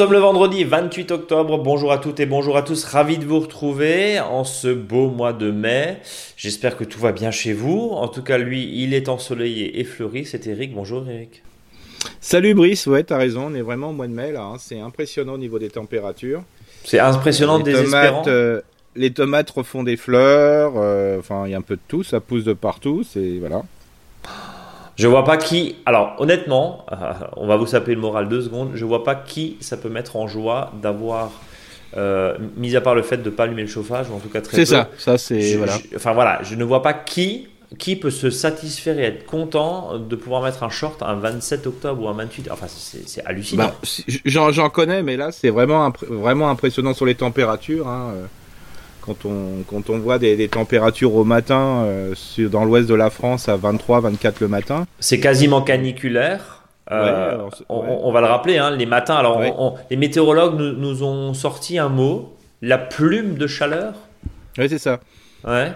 sommes le vendredi 28 octobre. Bonjour à toutes et bonjour à tous. Ravi de vous retrouver en ce beau mois de mai. J'espère que tout va bien chez vous. En tout cas, lui, il est ensoleillé et fleuri. C'est Eric. Bonjour Eric. Salut Brice, ouais, t'as raison, on est vraiment au mois de mai là. Hein. C'est impressionnant au niveau des températures. C'est impressionnant, les désespérant. Tomates, euh, les tomates refont des fleurs. Euh, enfin, il y a un peu de tout. Ça pousse de partout. C'est voilà. Je vois pas qui. Alors, honnêtement, euh, on va vous saper le moral deux secondes. Je vois pas qui ça peut mettre en joie d'avoir. Euh, mis à part le fait de ne pas allumer le chauffage, ou en tout cas très C'est ça, ça c'est. Voilà. enfin voilà, je ne vois pas qui, qui peut se satisfaire et être content de pouvoir mettre un short un 27 octobre ou un 28. Enfin, c'est hallucinant. Bah, J'en connais, mais là, c'est vraiment, vraiment impressionnant sur les températures. Hein. Quand on, quand on voit des, températures au matin euh, dans l'ouest de la France à 23, 24 le matin. C'est quasiment caniculaire. Euh, on, va le rappeler, hein, les matins. Alors, les météorologues nous, ont sorti un mot, la plume de chaleur. Oui, c'est ça. Ouais.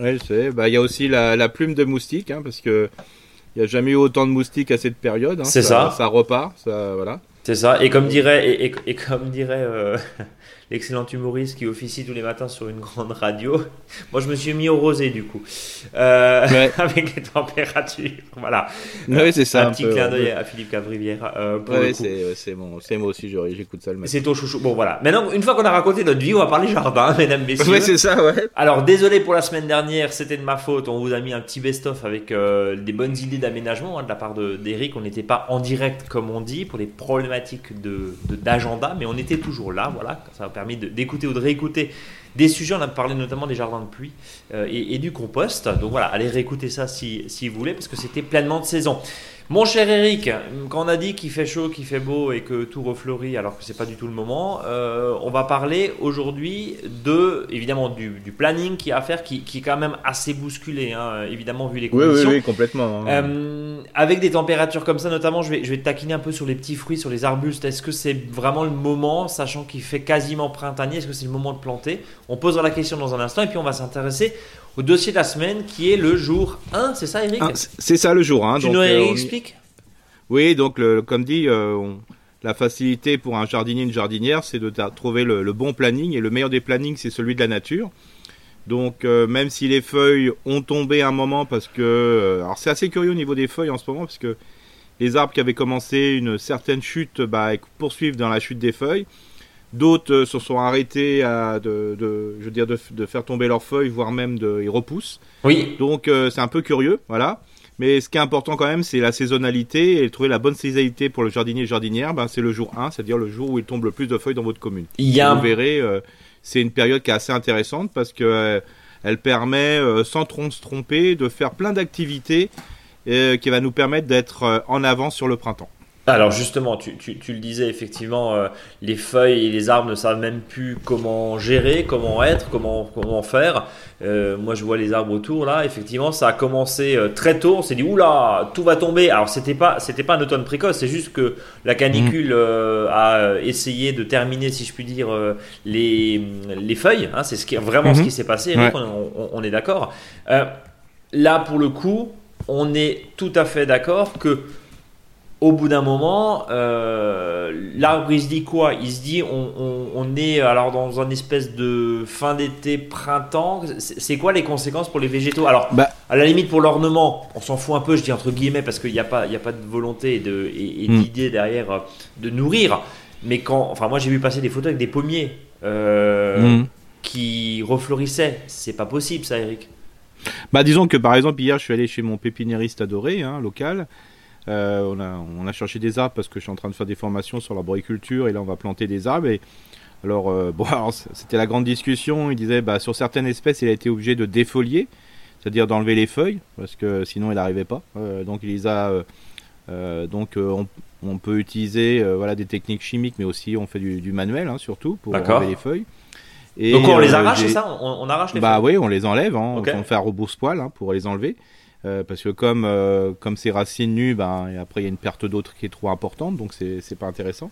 Ouais, je sais. Bah, il y a aussi la, plume de moustique, hein, parce que il n'y a jamais eu autant de moustiques à cette période. Hein. c'est ça, ça. repart, ça, voilà. C'est ça. Et comme dirait, et, comme dirait euh, l'excellent humoriste qui officie tous les matins sur une grande radio. Moi, je me suis mis au rosé du coup, euh, avec les températures. Voilà. Oui, c'est ça. Un, petit clin d'œil à Philippe Cavrivière. Euh, oui, c'est bon, c'est moi aussi, j'écoute ça le matin. C'est ton chouchou. Bon, voilà. Maintenant, une fois qu'on a raconté notre vie, on va parler jardin, mesdames, messieurs. Oui, c'est ça, ouais. Alors, désolé pour la semaine dernière, c'était de ma faute. On vous a mis un petit best-of avec euh, des bonnes idées d'aménagement hein, de la part d'Eric. On n'était pas en direct, comme on dit, pour les problématiques d'agenda, de, mais on était toujours là. Voilà. Ça permis d'écouter ou de réécouter des sujets. On a parlé notamment des jardins de pluie euh, et, du compost. Donc voilà, allez réécouter ça si, si vous voulez, parce que c'était pleinement de saison. Mon cher Eric, quand on a dit qu'il fait chaud, qu'il fait beau et que tout refleurit alors que c'est pas du tout le moment, euh, on va parler aujourd'hui de évidemment du, planning qui a à faire, qui, qui, est quand même assez bousculé, hein, évidemment vu les conditions. Oui, oui, complètement. Hein. Euh, avec des températures comme ça, notamment, je vais, je vais te taquiner un peu sur les petits fruits, sur les arbustes. Est-ce que c'est vraiment le moment, sachant qu'il fait quasiment printanier, est-ce que c'est le moment de planter? On posera la question dans un instant et puis on va s'intéresser au dossier de la semaine qui est le jour 1, c'est ça Eric C'est ça le jour 1. Tu nous euh, expliques? Oui, donc comme dit, euh, la facilité pour un jardinier, une jardinière, c'est de trouver le, bon planning et le meilleur des plannings, c'est celui de la nature. Donc euh, même si les feuilles ont tombé un moment parce que... alors c'est assez curieux au niveau des feuilles en ce moment parce que les arbres qui avaient commencé une certaine chute bah, poursuivent dans la chute des feuilles. D'autres euh, se sont arrêtés à de, je veux dire, de, faire tomber leurs feuilles, voire même de, ils repoussent. Oui. Donc euh, c'est un peu curieux, voilà. Mais ce qui est important quand même, c'est la saisonnalité et trouver la bonne saisonnalité pour le jardinier et jardinière. Ben, c'est le jour 1, c'est-à-dire le jour où il tombe le plus de feuilles dans votre commune. Il y a Vous verrez, euh, c'est une période qui est assez intéressante parce que elle permet, sans trop se tromper, de faire plein d'activités qui va nous permettre d'être en avance sur le printemps. Alors justement, tu, tu, le disais effectivement, euh, les feuilles et les arbres ne savent même plus comment gérer, comment être, comment, comment faire. Euh, moi je vois les arbres autour là, effectivement ça a commencé euh, très tôt, on s'est dit oula, tout va tomber. Alors c'était pas c'était pas un automne précoce, c'est juste que la canicule mmh. a essayé de terminer, si je puis dire, les, les feuilles. Hein, c'est ce qui, vraiment ce mmh. qui s'est passé, on, on, est d'accord. là pour le coup, on est tout à fait d'accord que au bout d'un moment, euh, l'arbre il se dit quoi? Il se dit on, est alors dans une espèce de fin d'été, printemps. C'est quoi les conséquences pour les végétaux? Alors, bah, à la limite pour l'ornement, on s'en fout un peu, je dis entre guillemets, parce qu'il n'y a, pas, a pas de volonté et, de, hmm. d'idée derrière euh, de nourrir. Mais quand, enfin moi j'ai vu passer des photos avec des pommiers euh, hmm. qui refleurissaient. C'est pas possible ça, Eric. Bah disons que par exemple hier je suis allé chez mon pépiniériste adoré, hein, local. Euh, on, a, on, a, cherché des arbres parce que je suis en train de faire des formations sur l'arboriculture et là on va planter des arbres. Et alors, euh, bon, c'était la grande discussion. Il disait, bah, sur certaines espèces, il a été obligé de défolier, c'est-à-dire d'enlever les feuilles parce que sinon il n'arrivait pas. Euh, donc il les a. donc on, peut utiliser voilà des techniques chimiques, mais aussi on fait du, manuel hein, surtout pour enlever les feuilles. Et, donc on les arrache, c'est ça? On, arrache les bah, feuilles? Bah oui, on les enlève. Hein, On fait un rebrousse-poil hein, pour les enlever. Euh, parce que comme euh, comme ces racines nues, ben, et après il y a une perte d'autres qui est trop importante, donc c'est c'est pas intéressant.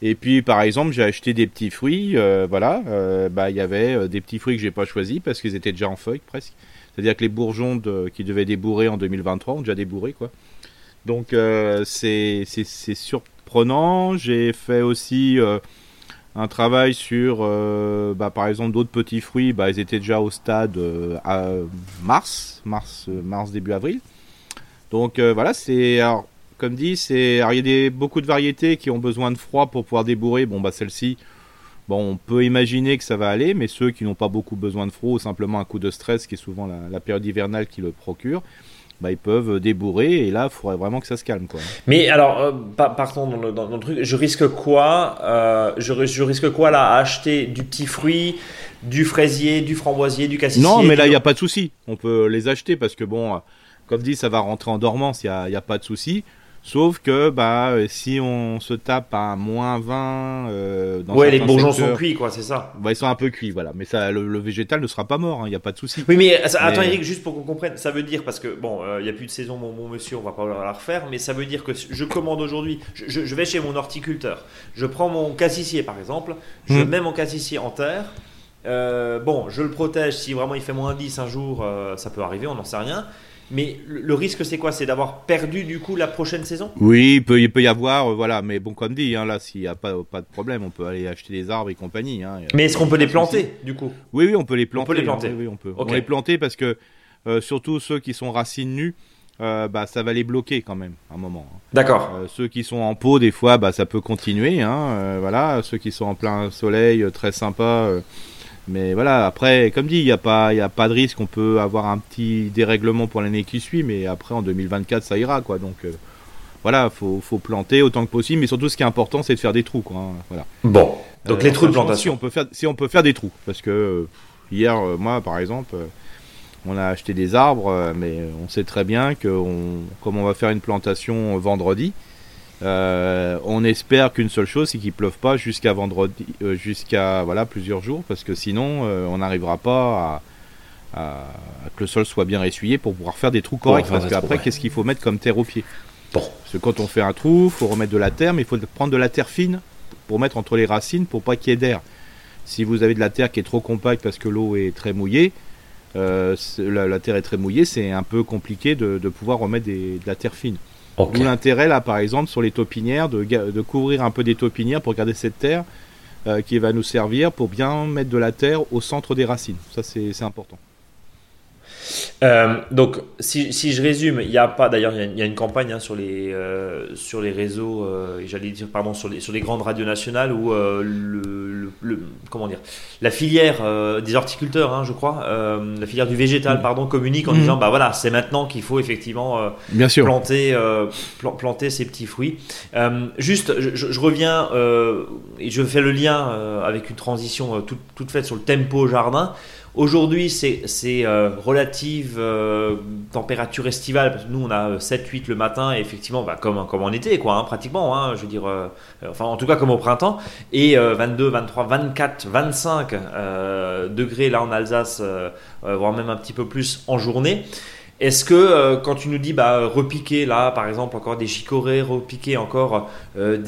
Et puis par exemple, j'ai acheté des petits fruits, euh, voilà, bah il y avait des petits fruits que j'ai pas choisis parce qu'ils étaient déjà en feuilles presque. C'est-à-dire que les bourgeons qui devaient débourrer en 2023 ont déjà débourré quoi. Donc c'est surprenant. J'ai fait aussi un travail sur, bah, par exemple, d'autres petits fruits. Bah, ils étaient déjà au stade à mars, mars, mars début avril. Donc voilà, c'est comme dit, c'est il y a des, beaucoup de variétés qui ont besoin de froid pour pouvoir débourrer. Bon bah celle-ci, bon on peut imaginer que ça va aller, mais ceux qui n'ont pas beaucoup besoin de froid ou simplement un coup de stress qui est souvent la, période hivernale qui le procure. Bah, ils peuvent débourrer et là il faudrait vraiment que ça se calme quoi. Mais alors euh, partons dans le, truc, je risque quoi euh, je, je, risque quoi là à acheter du petit fruit, du fraisier, du framboisier, du cassissier Non mais là il n'y a pas de souci, on peut les acheter parce que bon comme dit ça va rentrer en dormance, il n'y a, y a, pas de souci. Sauf que bah euh, si on se tape à moins 20 euh, dans Ouais, les bourgeons sont cuits quoi, c'est ça. Bah, ils sont un peu cuits voilà, mais ça le, végétal ne sera pas mort, il hein, n'y a pas de souci. Oui, mais, attends Eric, juste pour qu'on comprenne, ça veut dire parce que bon, il euh, n'y a plus de saison mon bon monsieur, on va pas la refaire, mais ça veut dire que je commande aujourd'hui, je, vais chez mon horticulteur, je prends mon cassissier par exemple, je hmm. mets mon cassissier en terre. bon, je le protège si vraiment il fait moins 10 un jour, ça peut arriver, on n'en sait rien. Mais le risque, c'est quoi? C'est d'avoir perdu du coup la prochaine saison? Oui, il peut, il peut y avoir, euh, voilà. Mais bon, comme dit, hein, là, s'il n'y a pas, pas de problème, on peut aller acheter des arbres et compagnie. Hein, mais est-ce qu'on peut les planter du coup? Oui, oui, on peut les planter. On peut les planter. oui, on peut. On les planter parce que euh, surtout ceux qui sont racines nues. Euh, bah, ça va les bloquer quand même un moment. Hein. D'accord. ceux qui sont en pot, des fois, bah, ça peut continuer. Hein, voilà. Ceux qui sont en plein soleil, très sympa mais voilà, après, comme dit, il n'y a, pas, y a pas de risque. On peut avoir un petit dérèglement pour l'année qui suit, mais après, en 2024, ça ira. quoi. Donc euh, voilà, faut, faut planter autant que possible. Mais surtout, ce qui est important, c'est de faire des trous. Quoi, hein, voilà. Bon, donc les euh, trous de plantation. Si on, peut faire, si on peut faire des trous. Parce que euh, hier, moi, par exemple, on a acheté des arbres, mais on sait très bien que comme on va faire une plantation vendredi, euh, on espère qu'une seule chose, c'est qu'il pleuve pas jusqu'à vendredi, euh, jusqu'à voilà plusieurs jours, parce que sinon euh, on n'arrivera pas à, que le sol soit bien essuyé pour pouvoir faire des trous corrects. parce qu'après, qu'est-ce qu'il faut mettre comme terre au pied bon. Parce que quand on fait un trou, il faut remettre de la terre, mais il faut prendre de la terre fine pour mettre entre les racines pour pas qu'il y ait d'air. Si vous avez de la terre qui est trop compacte parce que l'eau est très mouillée, la, terre est très mouillée, c'est un peu compliqué de, pouvoir remettre de la terre fine. D'où l'intérêt là par exemple sur les taupinières de, de, couvrir un peu des taupinières pour garder cette terre euh, qui va nous servir pour bien mettre de la terre au centre des racines. Ça c'est important. Euh, donc, si, si, je résume, il y a pas, d'ailleurs, il y, a une campagne hein, sur, les, euh, sur les réseaux, euh, j'allais dire, pardon, sur les, sur les grandes radios nationales où le, le, comment dire, la filière des horticulteurs, hein, je crois, la filière du végétal, mm. pardon, communique en mm. disant, bah voilà, c'est maintenant qu'il faut effectivement Bien sûr. planter, planter ces petits fruits. juste, je, je reviens et je fais le lien avec une transition toute, toute faite sur le tempo jardin. Aujourd'hui, c'est euh, relative euh, température estivale, parce que nous, on a 7-8 euh, le matin, et effectivement, bah, comme, comme en été, quoi, hein, pratiquement, hein, je veux dire, enfin, en tout cas, comme au printemps, et 22, 23, 24, 25 degrés là en Alsace, voire même un petit peu plus en journée. Est-ce que euh, quand tu nous dis bah, repiquer là, par exemple, encore des chicorées, repiquer encore euh,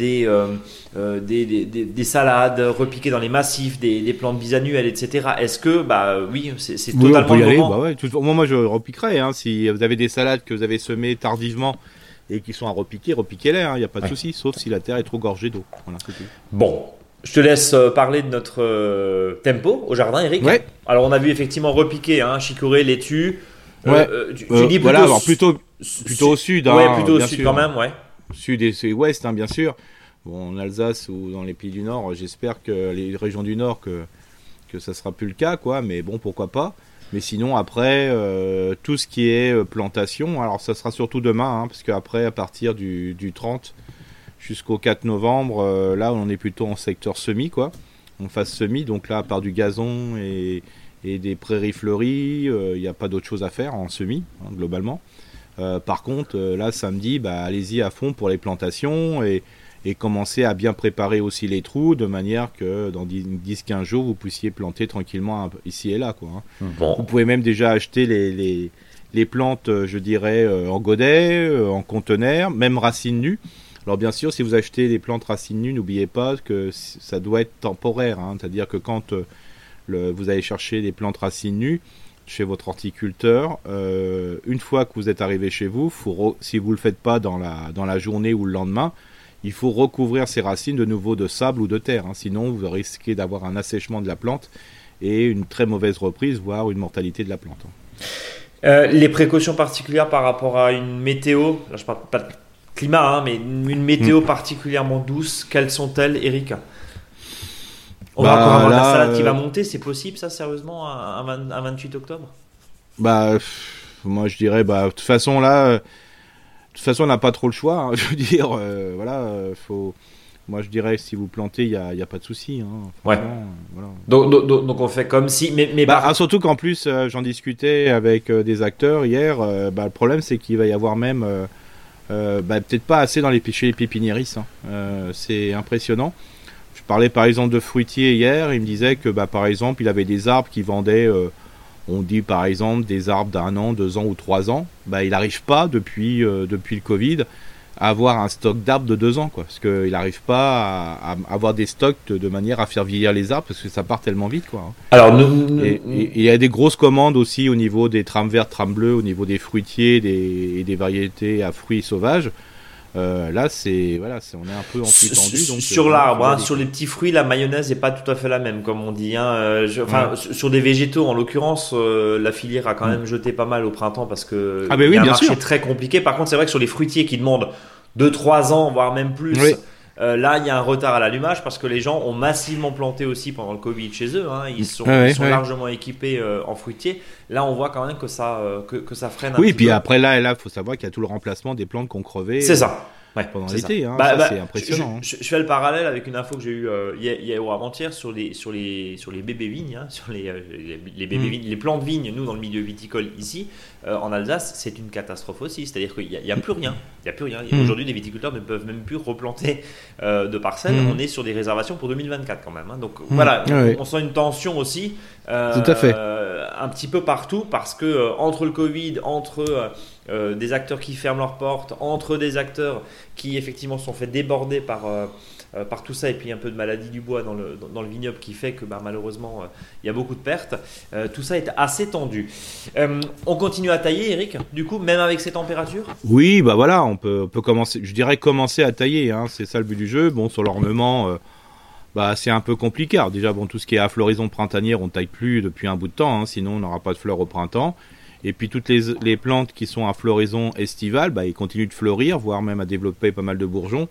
euh, des, des, des, salades, repiquer dans les massifs, des, plantes bisannuelles, etc. Est-ce que, bah oui, c'est totalement on peut y aller, bah ouais, tout, moi, je repiquerai. Hein, si vous avez des salades que vous avez semées tardivement et qui sont à repiquer, repiquez-les, il hein, n'y a pas de souci, sauf si la terre est trop gorgée d'eau. bon, je te laisse parler de notre tempo au jardin, Eric. Ouais. Alors, on a vu effectivement repiquer, hein, chicorée, laitue. Ouais. Euh, tu, euh, dis plutôt, voilà, plutôt, plutôt au sud. Hein, ouais, plutôt au sud quand même, ouais. Sud et ouest, hein, bien sûr. Bon, en Alsace ou dans les pays du Nord, j'espère que les régions du Nord, que, que ça sera plus le cas, quoi. Mais bon, pourquoi pas. Mais sinon, après, euh, tout ce qui est plantation, alors ça sera surtout demain, hein, parce qu'après, à partir du, du 30 jusqu'au 4 novembre, là, on est plutôt en secteur semi, quoi. On fasse semi, donc là, à part du gazon et, et des prairies fleuries. Il euh, n'y a pas d'autre chose à faire en semi, hein, globalement. Euh, par contre, euh, là, samedi, bah, allez-y à fond pour les plantations et, et commencer à bien préparer aussi les trous de manière que dans 10-15 jours, vous puissiez planter tranquillement ici et là. Quoi, hein. Vous pouvez même déjà acheter les, les, les plantes, je dirais, en godet, en conteneur, même racines nues. Alors bien sûr, si vous achetez des plantes racines nues, n'oubliez pas que ça doit être temporaire. Hein. C'est-à-dire que quand vous allez chercher des plantes racines nues, chez votre horticulteur, une fois que vous êtes arrivé chez vous, si vous ne le faites pas dans la, dans la journée ou le lendemain, il faut recouvrir ces racines de nouveau de sable ou de terre. Hein. sinon, vous risquez d'avoir un assèchement de la plante et une très mauvaise reprise, voire une mortalité de la plante. Euh, les précautions particulières par rapport à une météo, je parle pas de climat, hein, mais une météo hmm. particulièrement douce, quelles sont-elles, Eric? On va bah, encore avoir la salade qui va euh, monter, c'est possible ça, sérieusement, un, 28 octobre? Bah, moi je dirais, bah, de toute façon là, de toute façon on n'a pas trop le choix, hein, je veux dire, euh, voilà, faut moi, je dirais si vous plantez, il n'y a, y a, pas de souci. Hein, ouais. Donc, donc, on fait comme si. Mais, mais bah, ah, surtout qu'en plus, euh, j'en discutais avec euh, des acteurs hier. Euh, bah, le problème, c'est qu'il va y avoir même. Bah, peut-être pas assez dans les, chez les pépiniéristes. Hein. c'est impressionnant. Je parlais par exemple de fruitiers hier. Il me disait que, bah, par exemple, il avait des arbres qui vendaient. on dit par exemple des arbres d'un an, deux ans ou trois ans. Bah, il n'arrive pas depuis, depuis le Covid avoir un stock d'arbres de deux ans, quoi. Parce qu'il n'arrive pas à, avoir des stocks de, manière à faire vieillir les arbres, parce que ça part tellement vite, quoi. Alors, il y a des grosses commandes aussi au niveau des trames vertes, trames bleues, au niveau des fruitiers des, et des variétés à fruits sauvages. Euh, là, c'est voilà, on est un peu en plus tendu. Donc, sur euh, l'arbre, hein, sur les petits fruits, la mayonnaise n'est pas tout à fait la même, comme on dit. Hein. Euh, enfin, sur des végétaux, en l'occurrence, la filière a quand mm. même jeté pas mal au printemps parce que ah, oui, y a un marché très compliqué. Par contre, c'est vrai que sur les fruitiers qui demandent 2-3 ans, voire même plus. Là, il y a un retard à l'allumage parce que les gens ont massivement planté aussi pendant le Covid chez eux. Hein. Ils sont, sont largement équipés en fruitiers. Là, on voit quand même que ça, que, que ça freine un oui, puis après, là, il faut savoir qu'il y a tout le remplacement des plantes qu'on crevait. C'est ça pendant l'été. Hein, bah, bah, c'est impressionnant. Hein. Je, fais le parallèle avec une info que j'ai eue euh, hier, ou avant-hier sur les, sur, les, sur les bébés vignes, hein, sur les, euh, les, bébés mm. vignes, les plants de vignes, nous dans le milieu viticole ici, euh, en Alsace, c'est une catastrophe aussi. C'est-à-dire qu'il n'y a, plus rien. Il y a plus rien. Mm. Aujourd'hui, les viticulteurs ne peuvent même plus replanter de parcelles. Mm. On est sur des réservations pour 2024 quand même. Donc voilà, ah on, sent une tension aussi. Tout à fait. un petit peu partout parce que entre le Covid, entre euh, des acteurs qui ferment leurs portes, entre des acteurs qui effectivement sont fait déborder par, euh, euh, par tout ça, et puis un peu de maladie du bois dans le, dans, le vignoble qui fait que bah, malheureusement il y a beaucoup de pertes. tout ça est assez tendu. on continue à tailler, Eric, du coup, même avec ces températures? Oui, bah voilà, on peut, peut commencer, je dirais commencer à tailler, hein, c'est ça le but du jeu. Bon, sur l'ornement. Bah, c'est un peu compliqué. déjà, bon, tout ce qui est à floraison printanière, on taille plus depuis un bout de temps, hein, sinon on n'aura pas de fleurs au printemps. Et puis toutes les, plantes qui sont à floraison estivale, bah, ils continuent de fleurir, voire même à développer pas mal de bourgeons.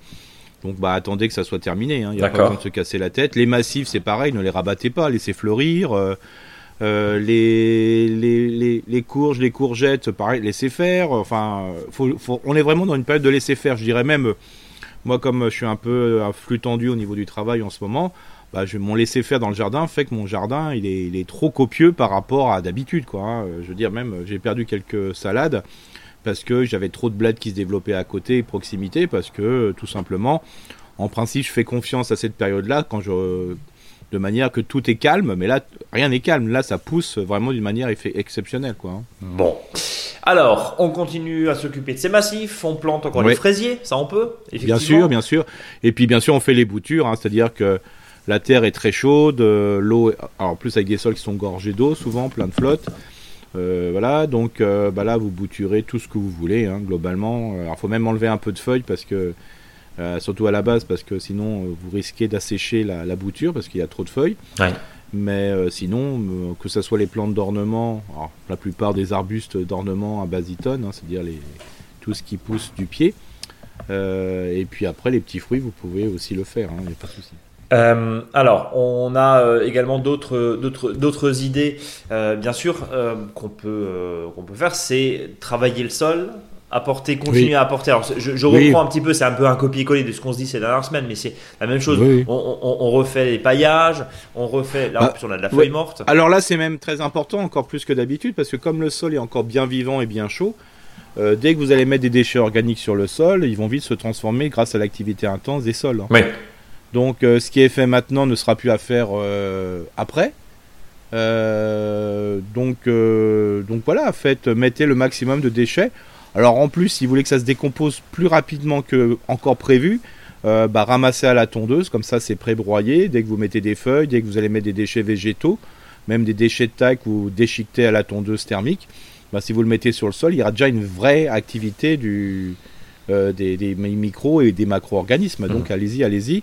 Donc bah attendez que ça soit terminé, hein. il n'y a pas besoin de se casser la tête. Les massifs, c'est pareil, ne les rabattez pas, laissez fleurir. Euh, euh, les, les, les, courges, les courgettes, pareil, laissez faire. Enfin, on est vraiment dans une période de laisser faire. Je dirais même, moi comme je suis un peu à flux tendu au niveau du travail en ce moment, bah, je, mon laisser faire dans le jardin fait que mon jardin il est, il est trop copieux par rapport à d'habitude quoi. Hein. Je veux dire même j'ai perdu quelques salades parce que j'avais trop de bleds qui se développaient à côté, proximité, parce que tout simplement, en principe, je fais confiance à cette période-là quand je de manière que tout est calme, mais là rien n'est calme. Là, ça pousse vraiment d'une manière exceptionnelle quoi. Hein. Bon. Alors, on continue à s'occuper de ces massifs, on plante encore les fraisiers, ça on peut Bien sûr, bien sûr. Et puis bien sûr, on fait les boutures, hein, c'est-à-dire que la terre est très chaude, euh, l'eau, en plus avec des sols qui sont gorgés d'eau, souvent plein de flotte. Euh, voilà, donc euh, bah là vous bouturez tout ce que vous voulez, hein, globalement. Alors il faut même enlever un peu de feuilles parce que, surtout à la base, parce que sinon vous risquez d'assécher la, bouture parce qu'il y a trop de feuilles. Mais sinon, que ce soit les plantes d'ornement, la plupart des arbustes d'ornement à basitone, hein, c'est-à-dire les, tout ce qui pousse du pied. et puis après, les petits fruits, vous pouvez aussi le faire, il hein, n'y a pas de souci. Euh, alors, on a euh, également d'autres, d'autres, idées, euh, bien sûr, qu'on, peut, qu'on peut faire, c'est travailler le sol, apporter, continuer à apporter. Alors, je, reprends un petit peu, c'est un peu un copier-coller de ce qu'on se dit ces dernières semaines, mais c'est la même chose. On, refait les paillages, on refait. Là, ah, on a de la feuille morte. Alors là, c'est même très important, encore plus que d'habitude, parce que comme le sol est encore bien vivant et bien chaud, dès que vous allez mettre des déchets organiques sur le sol, ils vont vite se transformer grâce à l'activité intense des sols. Hein. Oui. Donc euh, ce qui est fait maintenant ne sera plus à faire euh, après. Euh, donc, donc voilà, faites, mettez le maximum de déchets. Alors en plus, si vous voulez que ça se décompose plus rapidement que encore prévu, bah, ramassez à la tondeuse, comme ça c'est pré-broyé. Dès que vous mettez des feuilles, dès que vous allez mettre des déchets végétaux, même des déchets de taille ou déchiquetés à la tondeuse thermique, bah, si vous le mettez sur le sol, il y aura déjà une vraie activité du, euh, des, des, micros et des macro-organismes. Donc mmh. allez-y, allez-y.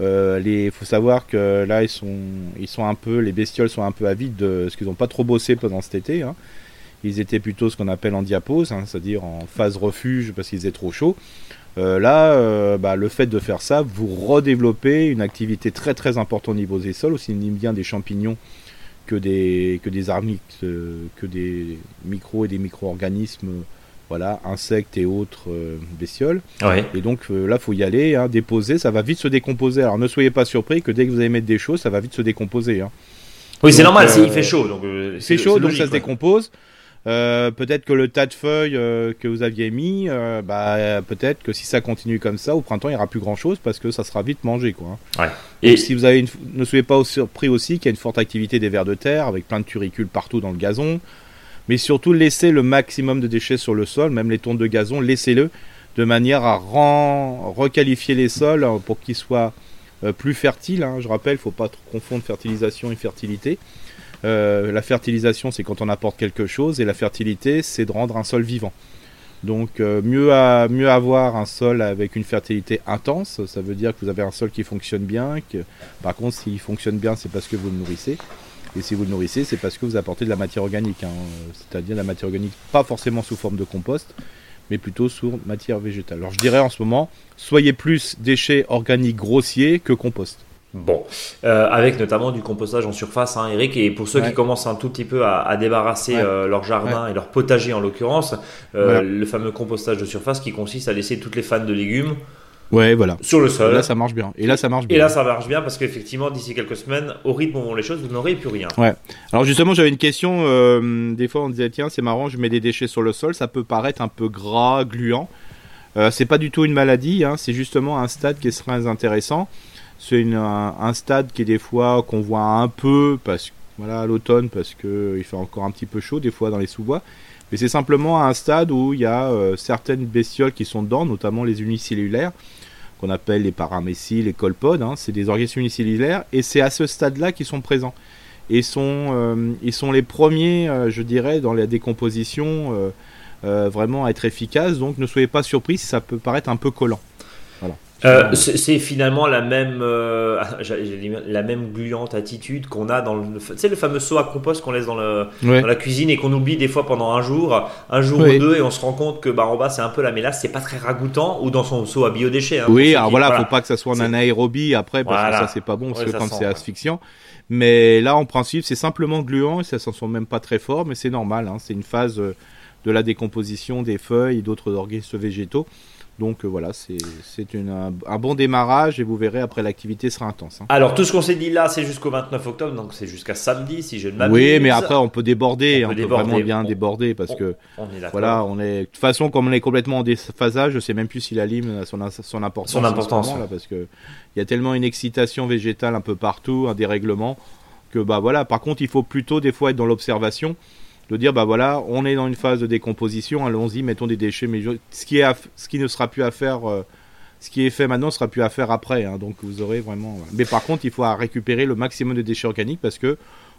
Euh, il faut savoir que là, ils sont, un peu, les bestioles sont un peu avides de ce qu'ils n'ont pas trop bossé pendant cet été. Hein. Ils étaient plutôt ce qu'on appelle en diapose, hein, c'est-à-dire en phase refuge parce qu'ils étaient trop chauds. Euh, là, euh, bah, le fait de faire ça, vous redéveloppez une activité très très importante au niveau des sols, aussi bien des champignons que des, que des que des micros et des micro-organismes voilà, insectes et autres euh, bestioles. Et donc euh, là, faut y aller, hein, déposer, ça va vite se décomposer. Alors ne soyez pas surpris que dès que vous allez mettre des choses, ça va vite se décomposer. Hein. Oui, c'est normal, il fait chaud. Donc, c'est chaud, donc ça se décompose. Euh, peut-être que le tas de feuilles que vous aviez mis, bah, peut-être que si ça continue comme ça, au printemps, il n'y aura plus grand-chose parce que ça sera vite mangé. Quoi. Hein. Et si vous avez ne soyez pas surpris aussi qu'il y a une forte activité des vers de terre avec plein de turicules partout dans le gazon mais surtout laissez le maximum de déchets sur le sol, même les tontes de gazon, laissez-le de manière à requalifier les sols euh, pour qu'ils soient euh, plus fertiles. Hein. Je rappelle, il ne faut pas confondre fertilisation et fertilité. Euh, la fertilisation, c'est quand on apporte quelque chose, et la fertilité, c'est de rendre un sol vivant. Donc mieux, mieux avoir un sol avec une fertilité intense, ça veut dire que vous avez un sol qui fonctionne bien. Par contre, s'il fonctionne bien, c'est parce que vous le nourrissez. Et si vous le nourrissez, c'est parce que vous apportez de la matière organique, hein. c'est-à-dire de la matière organique pas forcément sous forme de compost, mais plutôt sous matière végétale. Alors je dirais en ce moment, soyez plus déchets organiques grossiers que compost. Bon, euh, avec notamment du compostage en surface, hein, Eric. Et pour ceux qui commencent un tout petit peu à, débarrasser euh, leur jardin et leur potager en l'occurrence, euh, le fameux compostage de surface qui consiste à laisser toutes les fans de légumes Ouais, voilà. Sur le sol. là, ça marche bien. Et là, ça marche bien. Et là, ça marche bien parce qu'effectivement, d'ici quelques semaines, au rythme où vont les choses, vous n'aurez plus rien. Ouais. Alors justement, j'avais une question. Euh, des fois, on disait tiens, c'est marrant, je mets des déchets sur le sol, ça peut paraître un peu gras, gluant. Euh, c'est pas du tout une maladie. Hein, c'est justement un stade qui est très intéressant. C'est un, un, stade qui est des fois qu'on voit un peu parce voilà à l'automne parce que il fait encore un petit peu chaud des fois dans les sous-bois. Mais c'est simplement un stade où il y a euh, certaines bestioles qui sont dedans, notamment les unicellulaires qu'on appelle les paramécies, les colpodes. Hein, c'est des organismes unicellulaires et c'est à ce stade-là qu'ils sont présents. Et sont, euh, ils sont les premiers, euh, je dirais, dans la décomposition euh, vraiment à être efficaces. Donc ne soyez pas surpris si ça peut paraître un peu collant. Euh, c'est finalement la même, euh, la même gluante attitude qu'on a dans le, le fameux seau à compost qu'on laisse dans, le, dans, la cuisine et qu'on oublie des fois pendant un jour, un jour ou deux, et on se rend compte que bah en bas c'est un peu la mélasse, c'est pas très ragoûtant, ou dans son seau à biodéchets. Hein, oui, alors voilà, faut pas que ça soit en anaérobie après parce que ça c'est pas bon, parce que quand c'est asphyxiant. Mais là en principe c'est simplement gluant et ça s'en sent même pas très fort, mais c'est normal, hein, c'est une phase euh, de la décomposition des feuilles et d'autres organismes végétaux. Donc euh, voilà, c'est un, bon démarrage et vous verrez après l'activité sera intense. Hein. Alors tout ce qu'on s'est dit là, c'est jusqu'au 29 octobre, donc c'est jusqu'à samedi si je ne m'abuse. Oui, mais après on peut déborder, on, peut, vraiment bien déborder parce que voilà, on est de toute façon comme on est complètement en déphasage, je sais même plus si la lime a son, son importance. Son importance, là, parce que il y a tellement une excitation végétale un peu partout, un dérèglement que bah voilà. Par contre, il faut plutôt des fois être dans l'observation de dire bah voilà, on est dans une phase de décomposition, allons-y, mettons des déchets, mais ce qui, est ce qui ne sera plus à faire, euh, ce qui est fait maintenant sera plus à faire après, hein, donc vous aurez vraiment. Mais par contre, il faut récupérer le maximum de déchets organiques parce que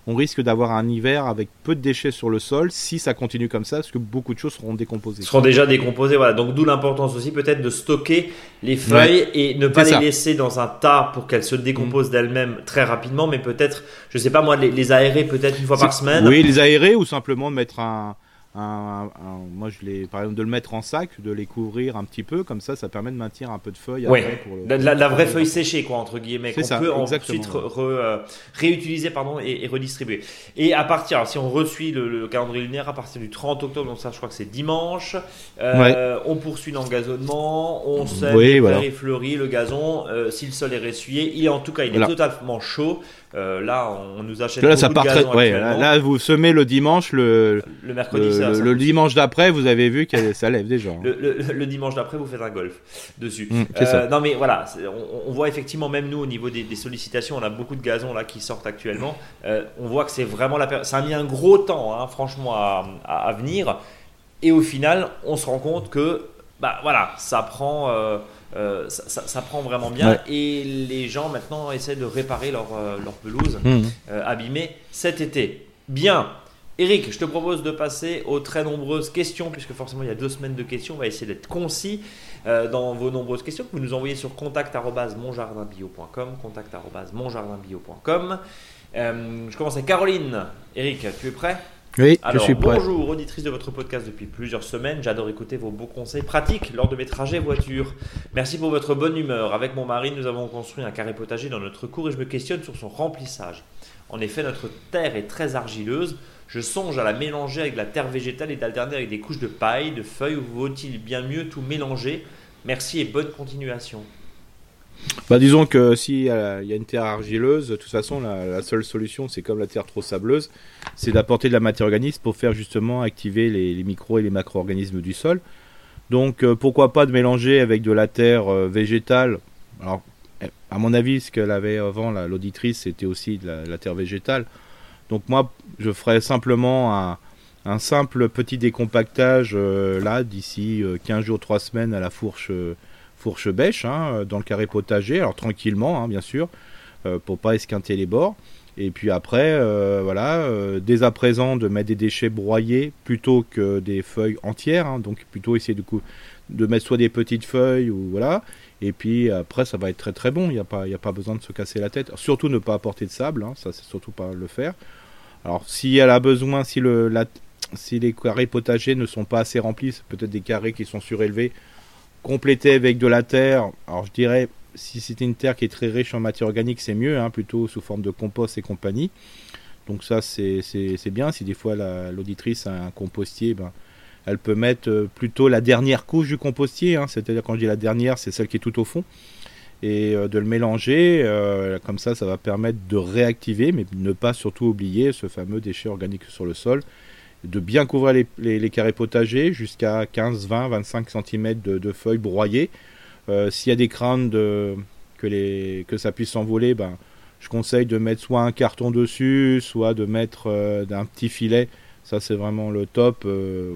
on risque d'avoir un hiver avec peu de déchets sur le sol si ça continue comme ça, parce que beaucoup de choses seront décomposées. Seront déjà décomposées, voilà. Donc d'où l'importance aussi peut-être de stocker les feuilles et ne pas les laisser dans un tas pour qu'elles se décomposent mm. d'elles-mêmes très rapidement, mais peut-être, je sais pas moi, les, aérer peut-être une fois par semaine. Oui, les aérer ou simplement mettre un moi je les par exemple de le mettre en sac de les couvrir un petit peu comme ça ça permet de maintenir un peu de feuilles oui. la, vraie feuille séchée quoi entre guillemets qu'on peut ensuite euh, réutiliser pardon et, redistribuer et à partir si on resuit le, calendrier lunaire à partir du 30 octobre donc ça je crois que c'est dimanche euh, on poursuit l'engazonnement on sème oui, voilà. et fleurit le gazon euh, si le sol est ressuyé il est en tout cas il est totalement chaud euh, là, on nous achète là, ça part ouais, là, vous semez le dimanche, le, le mercredi, le, dimanche d'après, vous avez vu que ça lève déjà. Hein. Le, dimanche d'après, vous faites un golf dessus. Mmh, euh, non, mais voilà, on, voit effectivement, même nous, au niveau des, sollicitations, on a beaucoup de gazons là qui sortent actuellement. Euh, on voit que c'est vraiment la période. Ça a mis un gros temps, hein, franchement, à, à, venir. Et au final, on se rend compte que, bah voilà, ça prend ça, prend vraiment bien. Et les gens maintenant essaient de réparer leur, leur pelouse mmh. abîmée cet été. Bien. Eric, je te propose de passer aux très nombreuses questions, puisque forcément il y a deux semaines de questions. On va essayer d'être concis euh, dans vos nombreuses questions que vous nous envoyez sur contact.monjardinbio.com. Contact.monjardinbio.com. Euh, je commence avec Caroline. Eric, tu es prêt? Oui, je suis prêt. Bonjour, auditrice de votre podcast depuis plusieurs semaines. J'adore écouter vos beaux conseils pratiques lors de mes trajets voiture. Merci pour votre bonne humeur. Avec mon mari, nous avons construit un carré potager dans notre cour et je me questionne sur son remplissage. En effet, notre terre est très argileuse. Je songe à la mélanger avec la terre végétale et d'alterner avec des couches de paille, de feuilles, ou vaut-il bien mieux tout mélanger? Merci et bonne continuation. Bah disons que s'il y, a une terre argileuse, de toute façon la, seule solution c'est comme la terre trop sableuse, c'est d'apporter de la matière organique pour faire justement activer les, micros et les macro-organismes du sol. Donc euh, pourquoi pas de mélanger avec de la terre euh, végétale. Alors à mon avis ce qu'elle avait avant l'auditrice c'était aussi de la, terre végétale. Donc moi, je ferai simplement un, simple petit décompactage euh, là d'ici 15 euh, jours, 3 semaines à la fourche, fourche bêche hein, dans le carré potager. Alors tranquillement, hein, bien sûr, euh, pour pas esquinter les bords. Et puis après, voilà, dès à présent de mettre des déchets broyés plutôt que des feuilles entières. Hein, donc plutôt essayer de, mettre soit des petites feuilles ou voilà. Et puis après, ça va être très très bon. Il n'y a, pas, a pas besoin de se casser la tête. Surtout ne pas apporter de sable. ça, c'est surtout pas le faire. Alors, si elle a besoin, si, le, si les carrés potagers ne sont pas assez remplis, c'est peut-être des carrés qui sont surélevés, complétés avec de la terre. Alors, je dirais, si c'était une terre qui est très riche en matière organique, c'est mieux, hein, plutôt sous forme de compost et compagnie. Donc, ça, c'est bien. Si des fois l'auditrice a un compostier, ben, elle peut mettre euh, plutôt la dernière couche du compostier. Hein. C'est-à-dire, quand je dis la dernière, c'est celle qui est tout au fond et euh, de le mélanger. Euh, comme ça, ça va permettre de réactiver, mais ne pas surtout oublier ce fameux déchet organique sur le sol. De bien couvrir les, carrés potagers jusqu'à 15, 20, 25 cm de, feuilles broyées. Euh, s'il y a des craintes de, que, ça puisse s'envoler, ben, je conseille de mettre soit un carton dessus, soit de mettre un petit filet. Ça, c'est vraiment le top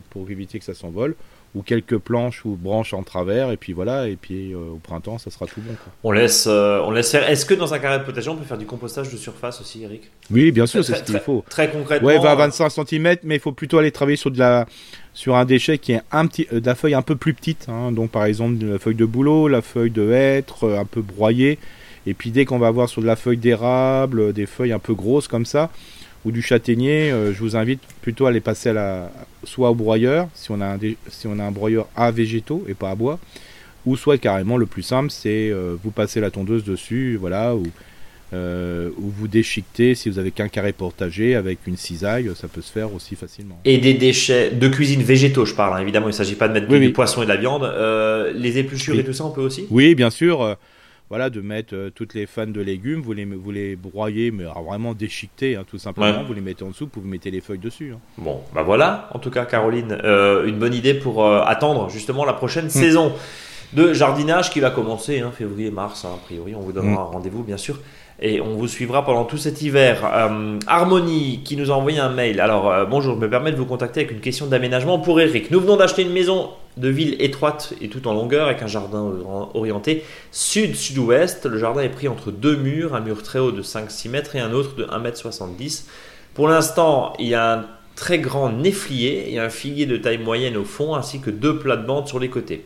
pour éviter que ça s'envole ou quelques planches ou branches en travers et puis voilà et puis euh, au printemps ça sera tout bon on laisse euh, on laisse faire. Est-ce que dans un carré de potager on peut faire du compostage de surface aussi Eric? Oui bien sûr c'est ce qu'il faut. très concrètement ouais 20 25 cm mais il faut plutôt aller travailler sur de la sur un déchet qui est un petit euh, de la feuille un peu plus petite hein. donc par exemple la feuille de bouleau la feuille de hêtre un peu broyée. Et puis dès qu'on va avoir sur de la feuille d'érable des feuilles un peu grosses comme ça ou du châtaignier, euh, je vous invite plutôt à les passer à la, soit au broyeur, si on, a un si on a un broyeur à végétaux et pas à bois, ou soit carrément le plus simple, c'est euh, vous passer la tondeuse dessus, voilà, ou, euh, ou vous déchiquetez si vous avez qu'un carré portager avec une cisaille, ça peut se faire aussi facilement. Et des déchets de cuisine végétaux, je parle, hein. évidemment, il ne s'agit pas de mettre du, poisson et de la viande. les épluchures et tout ça, on peut aussi? Oui, bien sûr voilà, de mettre euh, toutes les fans de légumes, vous les, vous les broyez, mais vraiment déchiquetés, hein, tout simplement. Vous les mettez en dessous, vous mettez les feuilles dessus. Hein. Bon, bah voilà, en tout cas, Caroline, euh, une bonne idée pour euh, attendre justement la prochaine mm. saison de jardinage qui va commencer, hein, février-mars, a priori. On vous donnera mm. un rendez-vous, bien sûr et on vous suivra pendant tout cet hiver. Euh, Harmonie qui nous a envoyé un mail. Alors euh, bonjour, je me permets de vous contacter avec une question d'aménagement pour Eric. Nous venons d'acheter une maison de ville étroite et tout en longueur avec un jardin orienté sud-sud-ouest. Le jardin est pris entre deux murs, un mur très haut de 5-6 mètres et un autre de 1,70 m. Pour l'instant, il y a un très grand néflier et un figuier de taille moyenne au fond ainsi que deux plates-bandes sur les côtés.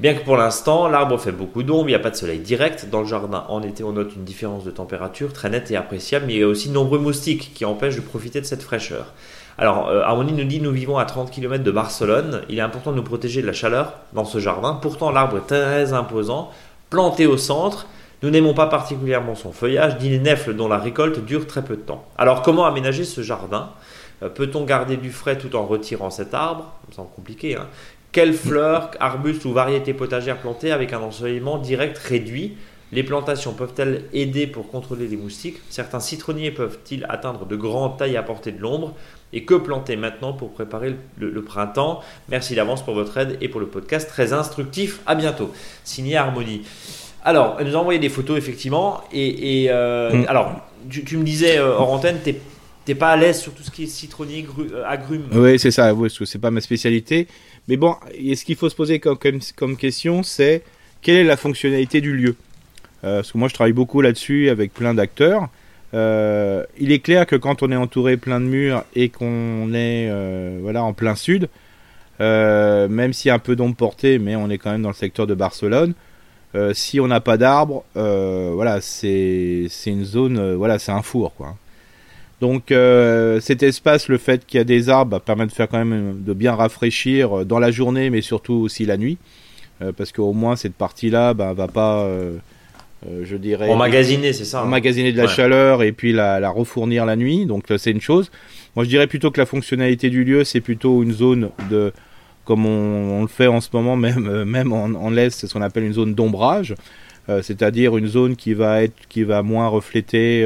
Bien que pour l'instant, l'arbre fait beaucoup d'ombre, il n'y a pas de soleil direct. Dans le jardin, en été, on note une différence de température très nette et appréciable, mais il y a aussi de nombreux moustiques qui empêchent de profiter de cette fraîcheur. Alors, euh, nous dit nous vivons à 30 km de Barcelone. Il est important de nous protéger de la chaleur dans ce jardin. Pourtant, l'arbre est très imposant, planté au centre. Nous n'aimons pas particulièrement son feuillage, ni les nèfles dont la récolte dure très peu de temps. Alors, comment aménager ce jardin? Euh, Peut-on garder du frais tout en retirant cet arbre? Ça semble compliqué. Hein quelles fleurs, arbustes ou variétés potagères plantées avec un ensoleillement direct réduit? Les plantations peuvent-elles aider pour contrôler les moustiques? Certains citronniers peuvent-ils atteindre de grandes tailles à portée de l'ombre? Et que planter maintenant pour préparer le, printemps Merci d'avance pour votre aide et pour le podcast très instructif. À bientôt. Signé Harmonie. Alors, elle nous a envoyé des photos effectivement. Et, euh, mm. alors, tu, me disais euh, hors antenne, t'es pas à l'aise sur tout ce qui est citronnier, euh, agrumes. Oui, c'est ça. Oui, parce que c'est pas ma spécialité. Mais bon, ce qu'il faut se poser comme, question, c'est quelle est la fonctionnalité du lieu? Parce que moi, je travaille beaucoup là-dessus avec plein d'acteurs. Il est clair que quand on est entouré plein de murs et qu'on est voilà en plein sud, même s'il y a un peu d'ombre portée, mais on est quand même dans le secteur de Barcelone. si on n'a pas d'arbres, voilà, c'est une zone, voilà, c'est un four, quoi. Donc euh, cet espace, le fait qu'il y a des arbres, bah, permet de faire quand même de bien rafraîchir euh, dans la journée, mais surtout aussi la nuit, euh, parce qu'au moins cette partie-là, bah, va pas, je dirais, emmagasiner, c'est ça, hein. emmagasiner de la chaleur et puis la, refournir la nuit. Donc c'est une chose. Moi, je dirais plutôt que la fonctionnalité du lieu, c'est plutôt une zone de, comme on, le fait en ce moment, même même en, en l'est, c'est ce qu'on appelle une zone d'ombrage, c'est-à-dire une zone qui va être, qui va moins refléter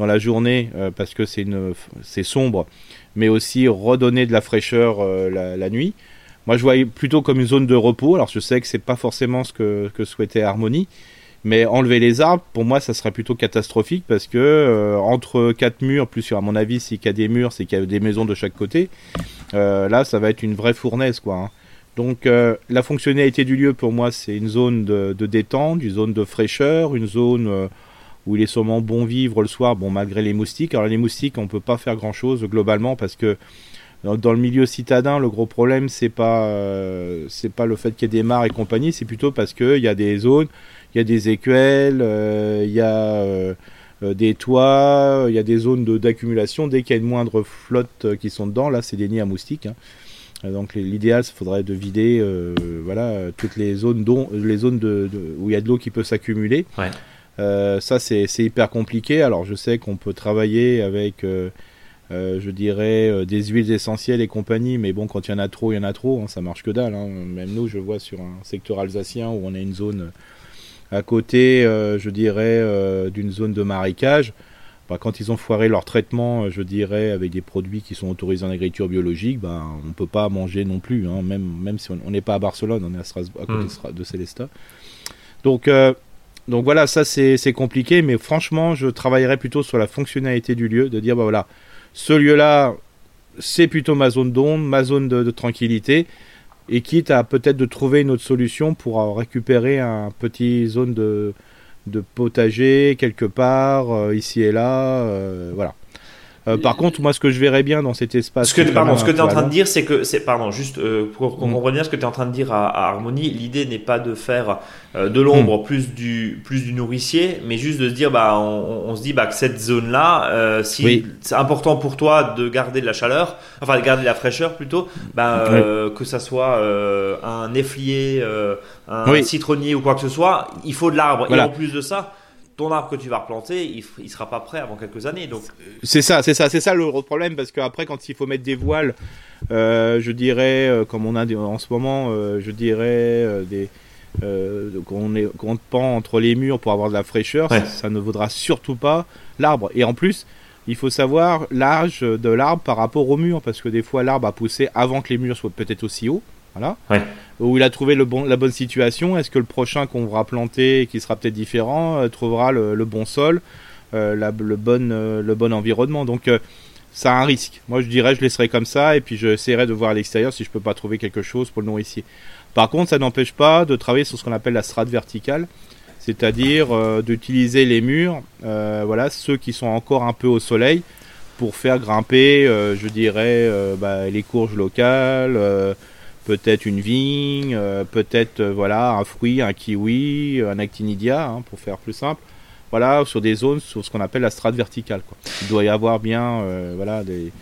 dans la journée euh, parce que c'est c'est sombre, mais aussi redonner de la fraîcheur euh, la, nuit. Moi, je voyais plutôt comme une zone de repos. Alors, je sais que c'est pas forcément ce que, que souhaitait Harmonie, mais enlever les arbres, pour moi, ça serait plutôt catastrophique parce que euh, entre quatre murs, plus à mon avis, s'il y a des murs, c'est qu'il y a des maisons de chaque côté. là, ça va être une vraie fournaise, quoi. Hein. Donc, la fonctionnalité du lieu, pour moi, c'est une zone de, détente, une zone de fraîcheur, une zone où il est sûrement bon vivre le soir, bon malgré les moustiques. Alors les moustiques, on peut pas faire grand chose globalement parce que dans, le milieu citadin, le gros problème c'est pas euh, c'est pas le fait qu'il y ait des mares et compagnie, c'est plutôt parce qu'il y a des zones, il y a des écuelles, euh, il y a euh, des toits, il y a des zones d'accumulation. Dès qu'il y a une moindre flotte qui sont dedans, là c'est des nids à moustiques. Hein. Donc l'idéal, il faudrait de vider voilà toutes les zones, dont, les zones de, où il y a de l'eau qui peut s'accumuler. Ouais. Euh, ça, c'est hyper compliqué. Alors, je sais qu'on peut travailler avec, euh, euh, je dirais, des huiles essentielles et compagnie, mais bon, quand il y en a trop, il y en a trop, hein, ça marche que dalle. Hein. Même nous, je vois sur un secteur alsacien où on a une zone à côté, je dirais, d'une zone de marécage. Bah, quand ils ont foiré leur traitement, je dirais, avec des produits qui sont autorisés en agriculture biologique, bah, on ne peut pas manger non plus, hein. même, même si on n'est pas à Barcelone, on est à, Strasbourg, à côté mmh. de Célestat. Donc, donc voilà, ça c'est compliqué, mais franchement, je travaillerais plutôt sur la fonctionnalité du lieu, de dire, bah voilà, ce lieu-là, c'est plutôt ma zone d'ombre, ma zone de, tranquillité, et quitte à peut-être de trouver une autre solution pour récupérer un petit zone de, de potager quelque part, euh, ici et là, euh, voilà. Euh, par contre, moi, ce que je verrais bien dans cet espace. Ce que, pardon, ce que tu es en train de dire, c'est que, c'est, pardon, juste euh, pour qu'on mm. comprenne bien ce que tu es en train de dire à, Harmonie, l'idée n'est pas de faire euh, de l'ombre mm. plus du plus du nourricier, mais juste de se dire, bah, on, se dit, bah, que cette zone-là, si c'est important pour toi de garder de la chaleur, enfin, de garder de la fraîcheur plutôt, bah, que ça soit un efflier, un citronnier ou quoi que ce soit, il faut de l'arbre. Et en plus de ça ton arbre que tu vas replanter, il, ne sera pas prêt avant quelques années. Donc c'est ça, c'est ça, c'est ça le problème parce qu'après quand il faut mettre des voiles, euh, je dirais euh, comme on a en ce moment, euh, je dirais des qu'on est qu'on pend entre les murs pour avoir de la fraîcheur, ça, ne vaudra surtout pas l'arbre. Et en plus, il faut savoir l'âge de l'arbre par rapport au mur parce que des fois l'arbre a poussé avant que les murs soient peut-être aussi hauts. Voilà. Où il a trouvé le bon, la bonne situation. Est-ce que le prochain qu'on va planter, qui sera peut-être différent, euh, trouvera le, bon sol, euh, le, bon, euh, le bon environnement? Donc, ça a un risque. Moi, je dirais, je laisserai comme ça, et puis j'essaierai de voir à l'extérieur si je peux pas trouver quelque chose pour le nourricier. Par contre, ça n'empêche pas de travailler sur ce qu'on appelle la strate verticale, c'est-à-dire d'utiliser les murs, voilà, ceux qui sont encore un peu au soleil, pour faire grimper, je dirais, bah, les courges locales peut-être une vigne, euh, peut-être euh, voilà un fruit, un kiwi, un actinidia, hein, pour faire plus simple. Voilà, sur des zones, sur ce qu'on appelle la strate verticale. Il doit y avoir bien euh, voilà, des,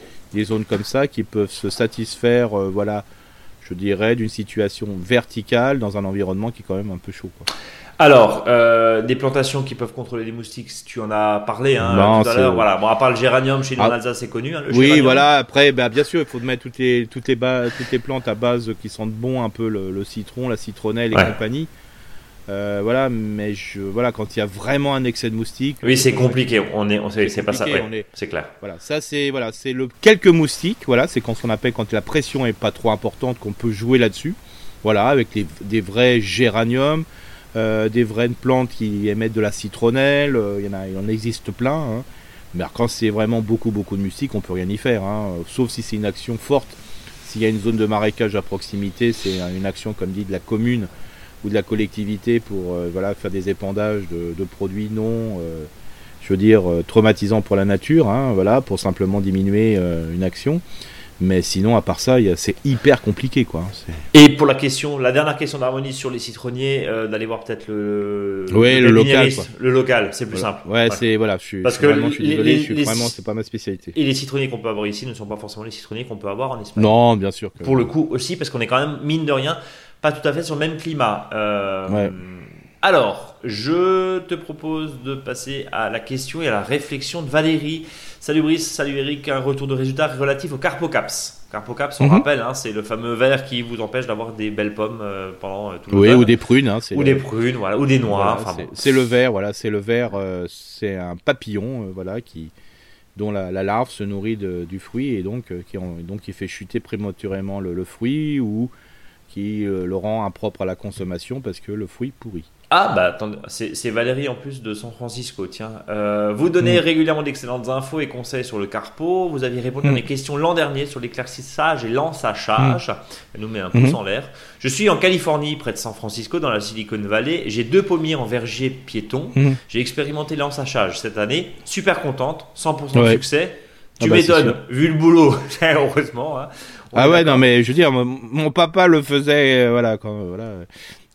zones comme ça qui peuvent se satisfaire, voilà, je dirais, d'une situation verticale dans un environnement qui est quand même un peu chaud. Alors, euh, des plantations qui peuvent controller les moustiques, tu en as parlé hein, tout à l'heure. Voilà. Bon, à part le géranium, chez nous en ah. Alsace, c'est connu. Hein, oui, voilà. Après, bah, bien sûr, il faut mettre toutes les, toutes, les toutes les plantes à base qui sentent bon, un peu le, citron, la citronnelle et compagnie. Euh, voilà, mais je, voilà, quand il y a vraiment un excès de moustiques. Oui, c'est compliqué. On est, on c'est pas ça. c'est clair. Voilà, ça c'est voilà, c'est le quelques moustiques. Voilà, c'est quand on appelle quand la pression est pas trop importante qu'on peut jouer là-dessus. Voilà, avec des vrais géraniums. Euh, des vraies plantes qui émettent de la citronnelle, euh, il, y en existe plein. Hein. Mais quand c'est vraiment beaucoup beaucoup de musique, on peut rien y faire, hein. sauf si c'est une action forte. S'il y a une zone de marécage à proximité, c'est une action comme dit de la commune ou de la collectivité pour voilà faire des épandages de, produits non je veux dire traumatisants pour la nature hein, voilà pour simplement diminuer une action mais sinon, à part ça, c'est hyper compliqué, quoi. Et pour la question, la dernière question d'harmonie sur les citronniers, euh, d'aller voir peut-être le, le, le local, le local, c'est plus simple. Ouais, c'est voilà, je suis, parce que vraiment, je suis désolé, je suis vraiment, c'est pas ma spécialité. Et les citronniers qu'on peut avoir ici ne sont pas forcément les citronniers qu'on peut avoir en Espagne. Non, bien sûr. Pour le coup aussi, parce qu'on est quand même mine de rien pas tout à fait sur le même climat. Euh, ouais. Alors, je te propose de passer à la question et à la réflexion de Valérie. Salut Brice, salut Eric, un retour de résultats relatif au Carpocaps. Carpocaps, on mhm. rappelle, hein, c'est le fameux verre qui vous empêche d'avoir des belles pommes euh, pendant euh, tout le Oui, ou des prunes. Hein, ou des prunes, voilà, ou des noix. c'est le verre, voilà, c'est le verre, euh, c'est un papillon, voilà, qui dont la, larve se nourrit du fruit et donc qui, donc qui fait chuter prématurément le, le fruit ou qui le rend impropre à la consommation parce que le fruit pourrit. Ah bah c'est Valérie en plus de San Francisco, tiens. Euh, vous donnez mm. régulièrement d'excellentes infos et conseils sur le carpo. Vous aviez répondu à mm. mes questions l'an dernier sur l'éclaircissage et l'ensachage. Mm. Elle nous met un pouce en l'air. Je suis en Californie, près de San Francisco, dans la Silicon Valley. J'ai deux pommiers en verger piéton. J'ai expérimenté l'ensachage cette année. Super contente, 100% de succès. Tu ah bah, m'étonnes, vu le boulot, heureusement. Hein. Ah ouais, non mais je veux dire, mon, papa le faisait, euh, voilà, quand, voilà.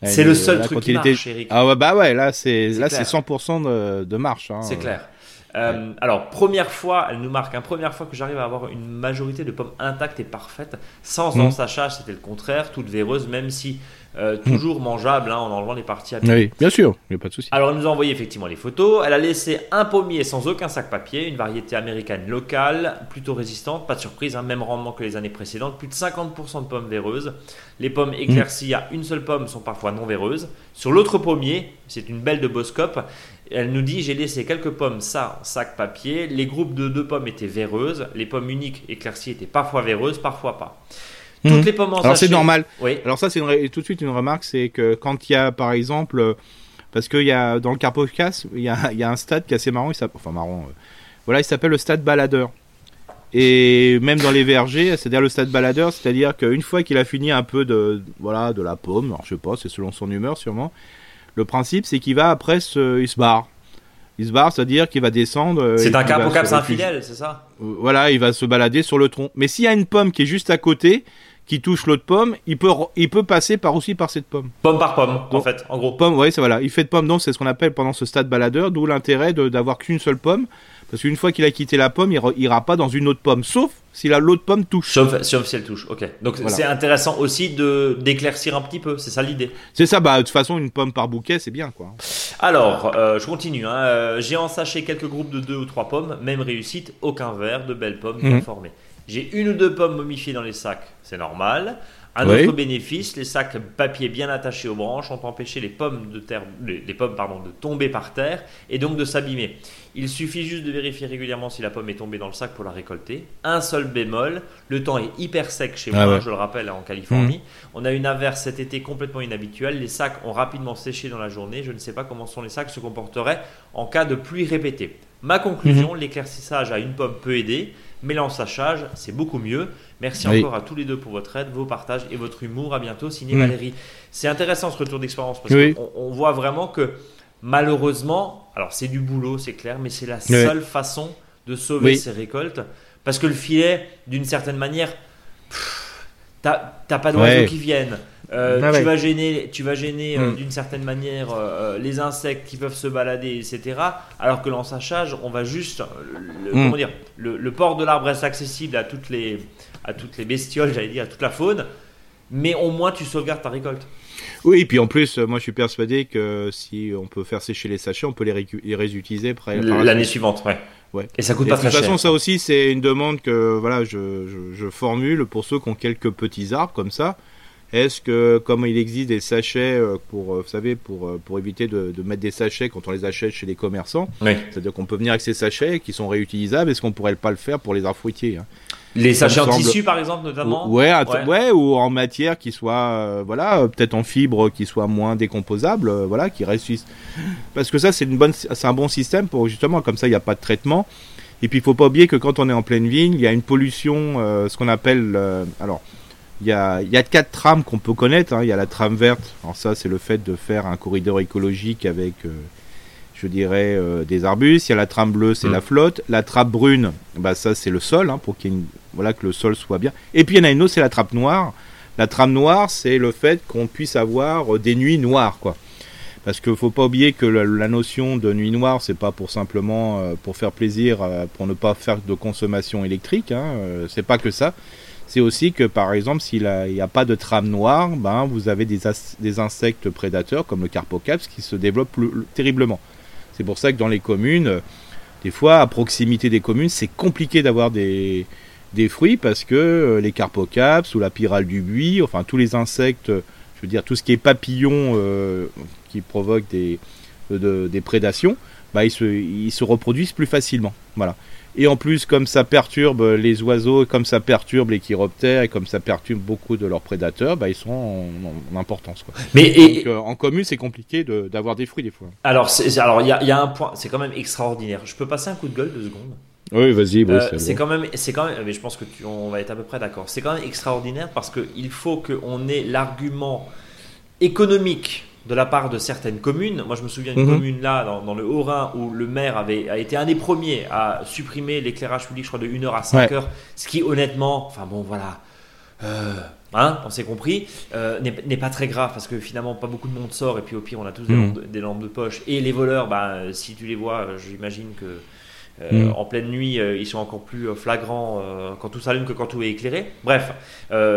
C'est le seul truc qui marche, Eric. Ah ouais, bah ouais, là c'est là c'est 100% de, de marche. Hein. C'est clair. Euh, alors, première fois, elle nous marque, hein, première fois que j'arrive à avoir une majorité de pommes intactes et parfaites, sans mmh. ensachage, c'était le contraire, toutes véreuses, même si euh, toujours mangeable hein, en enlevant les parties abîmées. Oui, bien sûr, il n'y a pas de souci. Alors elle nous a envoyé effectivement les photos. Elle a laissé un pommier sans aucun sac papier, une variété américaine locale, plutôt résistante, pas de surprise, hein, même rendement que les années précédentes, plus de 50% de pommes véreuses. Les pommes éclaircies à une seule pomme sont parfois non véreuses. Sur l'autre pommier, c'est une belle de Boscope, elle nous dit j'ai laissé quelques pommes ça en sac papier. Les groupes de deux pommes étaient véreuses, les pommes uniques éclaircies étaient parfois véreuses, parfois pas. Toutes mhm. les pommes en Alors c'est normal. Oui. Alors ça c'est tout de suite une remarque, c'est que quand il y a par exemple, euh, parce qu'il y a dans le Carpocas, il y a, il y a un stade qui est assez marrant, il enfin marrant, euh, voilà, il s'appelle le stade baladeur. Et même dans les vergers, c'est-à-dire le stade baladeur, c'est-à-dire qu'une fois qu'il a fini un peu de, voilà, de la pomme, alors je sais pas, c'est selon son humeur sûrement. Le principe, c'est qu'il va après se, il se barre. Il se barre, c'est-à-dire qu'il va descendre. Euh, c'est un Carpocaps infidèle, c'est ça? Voilà, il va se balader sur le tronc. Mais s'il y a une pomme qui est juste à côté, qui touche l'autre pomme, il peut, il peut passer par aussi par cette pomme. Pomme par pomme, en fait, en gros. Pomme, oui, c'est voilà. Il fait de pomme, donc c'est ce qu'on appelle pendant ce stade baladeur, d'où l'intérêt d'avoir qu'une seule pomme. Parce qu'une fois qu'il a quitté la pomme, il ira pas dans une autre pomme, sauf si l'autre pomme touche. Sauf, si elle touche, ok. Donc c'est intéressant aussi de d'éclaircir un petit peu, c'est ça l'idée. C'est ça, bah de toute façon une pomme par bouquet c'est bien quoi. Alors, euh, je continue. Hein. Euh, j'ai ensaché quelques groupes de deux ou trois pommes, même réussite, aucun verre, de belles pommes bien mhm. formées. J'ai une ou deux pommes momifiées dans les sacs, c'est normal. Un autre bénéfice, les sacs papier bien attachés aux branches ont empêché les pommes, de terre, les, pommes pardon, de tomber par terre et donc de s'abîmer. Il suffit juste de vérifier régulièrement si la pomme est tombée dans le sac pour la récolter. Un seul bémol, le temps est hyper sec chez ah moi, je le rappelle, en Californie. Mmh. On a une averse cet été complètement inhabituelle. Les sacs ont rapidement séché dans la journée. Je ne sais pas comment sont les sacs se comporteraient en cas de pluie répétée. Ma conclusion, mmh. l'éclaircissage à une pomme peut aider, mais l'ensachage, c'est beaucoup mieux. Merci encore à tous les deux pour votre aide, vos partages et votre humour. À bientôt, signé mm. Valérie. C'est intéressant ce retour d'expérience parce qu'on on voit vraiment que malheureusement, alors c'est du boulot, c'est clair, mais c'est la seule façon de sauver ces récoltes. Parce que le filet, d'une certaine manière, t'as pas d'oiseaux qui viennent. Euh, ah tu, vas gêner, tu vas gêner euh, hmm. d'une certaine manière euh, les insectes qui peuvent se balader, etc. Alors que l'ensachage, on va juste. Le, hmm. Comment dire le, port de l'arbre reste accessible à toutes les, à toutes les bestioles, j'allais dire, à toute la faune. Mais au moins, tu sauvegardes ta récolte. Oui, et puis en plus, moi je suis persuadé que si on peut faire sécher les sachets, on peut les, les réutiliser l'année suivante. Ouais. Ouais. Et ça coûte pas très cher. De toute façon, ça aussi, c'est une demande que voilà, je, je, je, formule pour ceux qui ont quelques petits arbres comme ça. Est-ce que, comme il existe des sachets euh, pour, euh, vous savez, pour, euh, pour éviter de, de, mettre des sachets quand on les achète chez les commerçants, c'est-à-dire qu'on peut venir avec ces sachets qui sont réutilisables, est-ce qu'on pourrait pas le faire pour les arbres fruitiers hein? Les sachets en tissu, par exemple, notamment? ouais, ouais, ou en matière qui soit, voilà, peut-être en fibre qui soit moins décomposable, voilà, qui reste. Parce que ça, c'est une bonne, c'est un bon système pour justement, comme ça, il n'y a pas de traitement. Et puis, il faut pas oublier que quand on est en pleine vigne, il y a une pollution, ce qu'on appelle, alors, il y a, il y a quatre trames qu'on peut connaître. Hein. Il y a la trame verte. Alors ça, c'est le fait de faire un corridor écologique avec, euh, je dirais, euh, des arbustes. Il y a la trame bleue, c'est Mm. la flotte. La trappe brune, bah ça, c'est le sol, hein, pour qu'il une- voilà que le sol soit bien. Et puis il y en a une autre, c'est la trappe noire. La trame noire, c'est le fait qu'on puisse avoir euh, des nuits noires, quoi. Parce qu'il faut pas oublier que la, la notion de nuit noire, c'est pas pour simplement euh, pour faire plaisir, pour ne pas faire de consommation électrique. Hein, c'est pas que ça. C'est aussi que par exemple, s'il n'y a pas de trame noire, ben vous avez des, insectes prédateurs comme le carpocaps qui se développent le- terriblement. C'est pour ça que dans les communes, euh, des fois à proximité des communes, c'est compliqué d'avoir des, fruits parce que euh, les carpocaps ou la pyrale du buis, enfin tous les insectes, euh, je veux dire tout ce qui est papillons euh, qui de- des prédations, bah, ils, se, ils se reproduisent plus facilement. Voilà. Et en plus, comme ça perturbe les oiseaux, comme ça perturbe les chiroptères et comme ça perturbe beaucoup de leurs prédateurs, bah, ils sont en, en importance. Quoi. Mais et, Donc, euh, en commune, c'est compliqué de- d'avoir des fruits des fois. alors, il y a, il y a un point, c'est quand même extraordinaire. Je peux passer un coup de gueule deux secondes? Oui, vas-y, Euh, c'est quand même, c'est quand même, mais je pense que tu, on va être à peu près d'accord. C'est quand même extraordinaire parce qu'il faut qu'on ait l'argument économique de la part de certaines communes. Moi, je me souviens d'une Mhm. commune là, dans, dans le Haut-Rhin, où le maire avait a été un des premiers à supprimer l'éclairage public, je crois, de 1h à 5h. Ce qui, honnêtement, enfin bon, voilà. Euh, hein, on s'est compris, euh, n'est pas très grave parce que finalement pas beaucoup de monde sort et puis au pire on a tous des, Mhm. lampes, de, des lampes de poche et les voleurs, bah, si tu les vois, j'imagine que euh, Mhm. en pleine nuit euh, ils sont encore plus euh, flagrants euh, quand tout s'allume que quand tout est éclairé. Bref,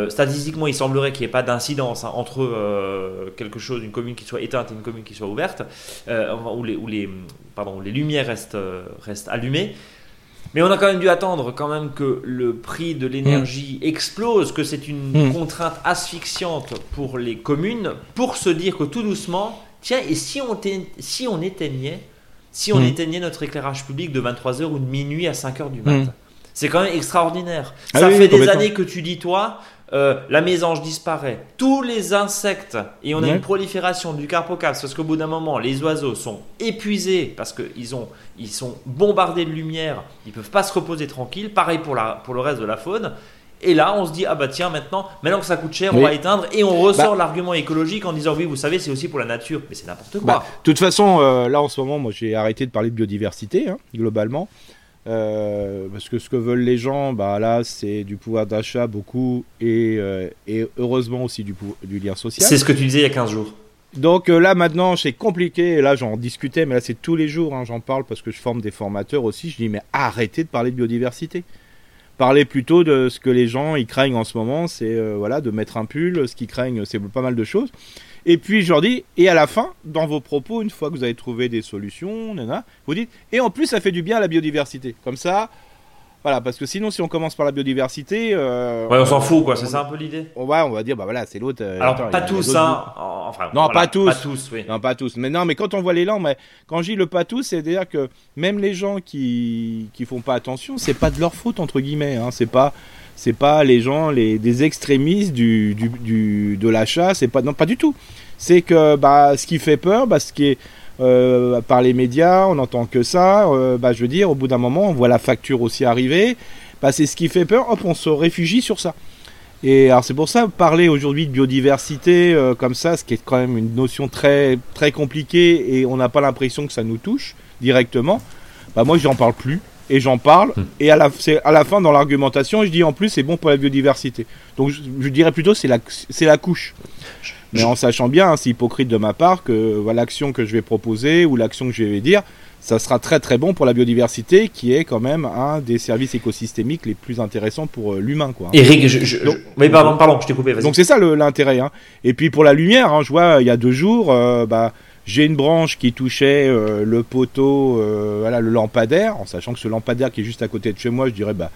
statistiquement il semblerait qu'il n'y ait pas d'incidence hein, entre quelque chose, une commune qui soit éteinte et une commune qui soit ouverte, où, les, où, les, pardon, les lumières restent, restent allumées. Mais on a quand même dû attendre quand même que le prix de l'énergie explose, que c'est une Mm. contrainte asphyxiante pour les communes, pour se dire que tout doucement, tiens, et si on, si on éteignait, si on Mm. éteignait notre éclairage public de 23h ou de minuit à 5h du matin Mm. C'est quand même extraordinaire. Ah Ça oui, fait des années que tu dis, toi, euh, la mésange disparaît, tous les insectes, et on a une prolifération du carpocaps, parce qu'au bout d'un moment, les oiseaux sont épuisés, parce qu'ils ont, ils sont bombardés de lumière, ils peuvent pas se reposer tranquille. Pareil pour, la, pour le reste de la faune. Et là, on se dit, ah bah tiens, maintenant, maintenant que ça coûte cher, on va éteindre, et on ressort Bah. l'argument écologique en disant, oui, vous savez, c'est aussi pour la nature. Mais c'est n'importe quoi. Bah, de toute façon, euh, là en ce moment, moi j'ai arrêté de parler de biodiversité, hein, globalement. Euh, parce que ce que veulent les gens, bah là, c'est du pouvoir d'achat beaucoup et, euh, et heureusement aussi du, lien social. c'est ce que tu disais il y a 15 jours. Donc euh, là maintenant, c'est compliqué. Là, j'en discutais, mais là, c'est tous les jours. hein, j'en parle parce que je forme des formateurs aussi. Je dis, mais arrêtez de parler de biodiversité. Parlez plutôt de ce que les gens ils craignent en ce moment, c'est euh, voilà de mettre un pull. Ce qu'ils craignent, c'est pas mal de choses. Et puis je leur dis, et à la fin, dans vos propos, une fois que vous avez trouvé des solutions, nana, vous dites, et en plus ça fait du bien à la biodiversité. Comme ça, voilà, parce que sinon si on commence par la biodiversité, euh, Ouais, on s'en fout, quoi. C'est ça un peu l'idée? On va, on va dire, bah voilà, c'est l'autre. euh, Alors, attends, pas tous, hein. Enfin, Non, voilà, pas tous. Pas tous, oui. non, pas tous. Mais non, mais quand on voit les langues, mais quand je dis le pas tous, c'est-à-dire que même les gens qui qui font pas attention, c'est pas de leur faute entre guillemets. Hein. C'est pas c'est pas les gens les des extrémistes du du, du de l'achat. C'est pas non pas du tout. C'est que bah ce qui fait peur, bah ce qui est euh, par les médias, on n'entend que ça. euh, bah je veux dire, au bout d'un moment, on voit la facture aussi arriver. Bah c'est ce qui fait peur. Hop, on se réfugie sur ça. Et alors c'est pour ça parler aujourd'hui de biodiversité euh, comme ça, ce qui est quand même une notion très très compliquée et on n'a pas l'impression que ça nous touche directement. Bah moi j'en parle plus et j'en parle Hmm. et à la c'est à la fin dans l'argumentation je dis en plus c'est bon pour la biodiversité. Donc je, je dirais plutôt c'est la c'est la couche. Mais en sachant bien, hein, c'est hypocrite de ma part que voilà, l'action que je vais proposer ou l'action que je vais dire, ça sera très très bon pour la biodiversité, qui est quand même un des services écosystémiques les plus intéressants pour euh, l'humain, quoi. Eric, je. je, je- Donc- oui, pardon, pardon, je t'ai coupé, vas-y. Donc c'est ça le- l'intérêt. Hein. Et puis pour la lumière, hein, je vois il y a deux jours, euh, bah, j'ai une branche qui touchait euh, le poteau, euh, voilà, le lampadaire, en sachant que ce lampadaire qui est juste à côté de chez moi, je dirais bah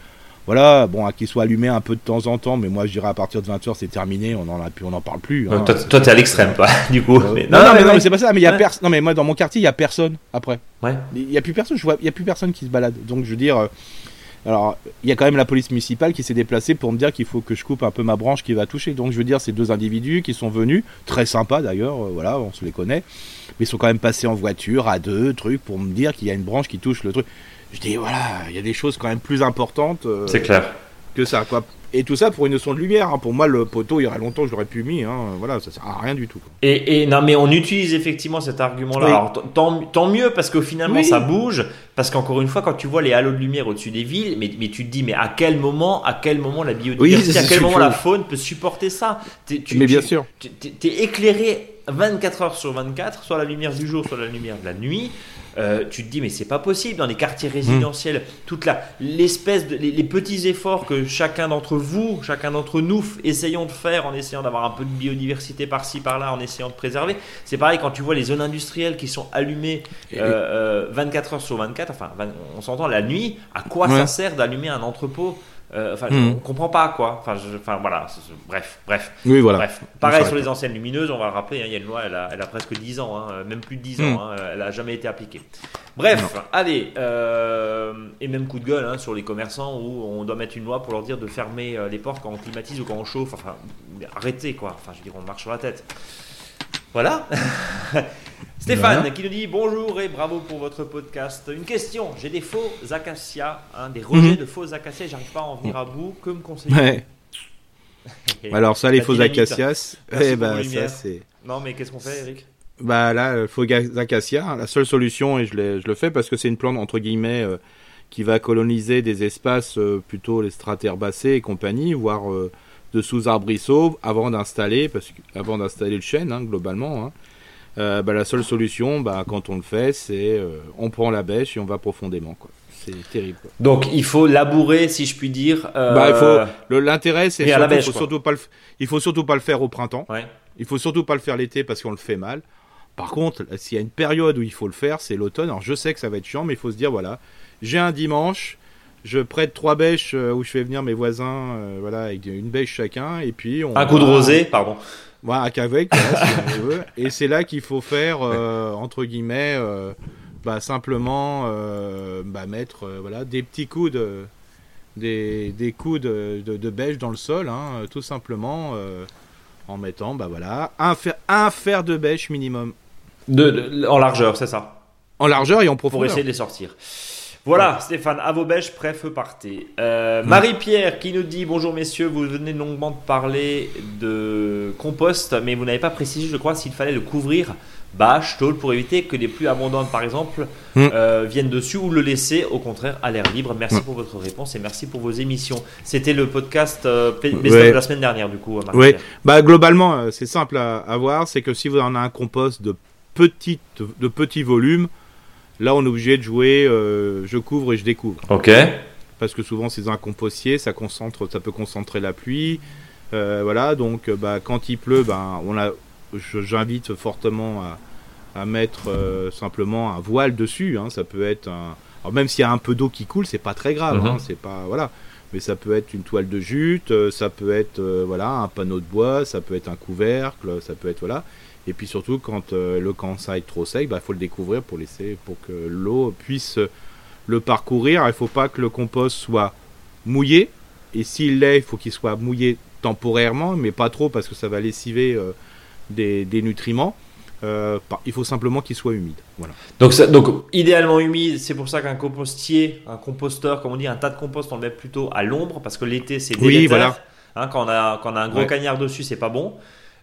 voilà, bon, à qu'il soit allumé un peu de temps en temps, mais moi je dirais à partir de 20h c'est terminé, on en a plus, on n'en parle plus. Euh, hein. toi, toi, t'es à l'extrême, toi, du coup. Euh, Mais- non, non, mais, non, mais c'est pas ça. Mais il y a Ouais. personne. Non, mais moi dans mon quartier, il y a personne après. Ouais. Il y a plus personne. Je vois, il y a plus personne qui se balade. Donc je veux dire, euh, alors il y a quand même la police municipale qui s'est déplacée pour me dire qu'il faut que je coupe un peu ma branche qui va toucher. Donc je veux dire, ces deux individus qui sont venus, très sympas d'ailleurs, euh, voilà, on se les connaît, mais ils sont quand même passés en voiture à deux trucs pour me dire qu'il y a une branche qui touche le truc. Je dis voilà, il y a des choses quand même plus importantes euh, C'est clair. que ça quoi. Et tout ça pour une notion de lumière. hein. Pour moi, le poteau, il y aurait longtemps, je l'aurais pu mis. Hein. Voilà, ça sert à rien du tout. quoi. Et, et non, mais on utilise effectivement cet argument-là. Oui. Tant, tant mieux parce que finalement Oui. ça bouge. Parce qu'encore une fois, quand tu vois les halos de lumière au-dessus des villes, mais, mais tu te dis, mais à quel moment, à quel moment la biodiversité, à quel que moment la faune peut supporter ça? Tu- Mais bien tu- sûr. t'es éclairé 24 heures sur 24, soit la lumière du jour, soit la lumière de la nuit. Euh, tu te dis mais c'est pas possible dans les quartiers résidentiels toute la l'espèce de les, les petits efforts que chacun d'entre vous chacun d'entre nous essayons de faire en essayant d'avoir un peu de biodiversité par-ci par-là en essayant de préserver c'est pareil quand tu vois les zones industrielles qui sont allumées Et- euh, euh, 24 heures sur 24 enfin 20 on s'entend la nuit à quoi Ouais. ça sert d'allumer un entrepôt? Enfin Mhm. on comprend pas quoi enfin je- enfin voilà bref bref Oui, voilà. Bref, pareil sur les anciennes lumineuses, on va le rappeler, hein, il y a une loi, elle a, elle a presque 10 ans, hein, euh, même plus de 10 Hmm. ans, hein, elle n'a jamais été appliquée. Bref, allez, euh, et même coup de gueule hein, sur les commerçants où on doit mettre une loi pour leur dire de fermer euh, les portes quand on climatise ou quand on chauffe, enfin, arrêtez quoi, enfin je veux dire, on marche sur la tête. Voilà. Stéphane qui nous dit bonjour et bravo pour votre podcast. Une question, j'ai des faux acacias, hein, des rejets Mhm. de faux acacias, j'arrive pas à en venir à bout, que me conseillez Ouais. Alors ça, les faux dynamite. acacias, eh ben, ça c'est... Non mais qu'est-ce qu'on fait Eric? Bah là, le faux acacia, la seule solution, et je, le fais parce que c'est une plante entre guillemets euh, qui va coloniser des espaces euh, plutôt les strates herbacées et compagnie, voire euh, de sous-arbrisseaux avant d'installer, parce que avant d'installer le chêne, hein, globalement. hein. Euh, bah, la seule solution, bah, quand on le fait, c'est euh, on prend la bêche et on va profondément. Quoi. C'est terrible. quoi. Donc il faut labourer, si je puis dire. euh, Bah, il faut- Le- L'intérêt, c'est surtout, bêche, faut surtout pas le, il faut surtout pas le faire au printemps. Ouais. Il faut surtout pas le faire l'été parce qu'on le fait mal. Par contre, s'il y a une période où il faut le faire, c'est l'automne. Alors je sais que ça va être chiant, mais il faut se dire voilà, j'ai un dimanche, je prête trois bêches où je fais venir mes voisins, euh, voilà, avec une bêche chacun, et puis on Un coup de va- rosé, pardon. Voilà, voilà, si on veut. Et c'est là qu'il faut faire euh, entre guillemets, euh, bah, simplement euh, bah, mettre voilà des petits coups de des, des coups de, de, de bêche dans le sol, hein, tout simplement. en mettant, bah voilà, un fer, un fer de bêche minimum. De, de- en largeur, c'est ça. En largeur et en Pour profondeur. essayer de les sortir. Voilà, Stéphane, à vos bêches, prêt, feu, partez. Euh, Marie-Pierre qui nous dit Bonjour messieurs, vous venez longuement de parler de compost, mais vous n'avez pas précisé, je crois, s'il fallait le couvrir bâche, tôle, pour éviter que les pluies abondantes, par exemple, Mm. euh, viennent dessus ou le laisser au contraire à l'air libre. Merci Mm. pour votre réponse et merci pour vos émissions. C'était le podcast euh, Ouais. De la semaine dernière, du coup, Marie-Pierre. Bah globalement, euh, c'est simple à, à voir, c'est que si vous en avez un compost de petite, de petit volume, là on est obligé de jouer, euh, je couvre et je découvre. Ok. parce que souvent c'est un compostier, ça concentre, ça peut concentrer la pluie. Euh, voilà, donc euh, bah, quand il pleut, ben on a, j'invite fortement à, à mettre euh, simplement un voile dessus. hein, ça peut être un, alors même s'il y a un peu d'eau qui coule, c'est pas très grave. Mhm. hein, c'est pas voilà, mais ça peut être une toile de jute, ça peut être voilà un panneau de bois, ça peut être un couvercle, ça peut être voilà. Et puis surtout quand euh, le ça est trop sec, il faut le découvrir pour laisser pour que l'eau puisse le parcourir. Il faut pas que le compost soit mouillé. Et s'il l'est, il faut qu'il soit mouillé temporairement, mais pas trop parce que ça va lessiver euh, des, des nutriments. Euh, il faut simplement qu'il soit humide. Voilà. Donc, ça- donc idéalement humide, c'est pour ça qu'un compostier, un composteur, comme on dit, un tas de compost, on le met plutôt à l'ombre parce que l'été c'est Oui, délétère. voilà. Hein, quand, on a, quand on a un gros Ouais. cagnard dessus, c'est pas bon.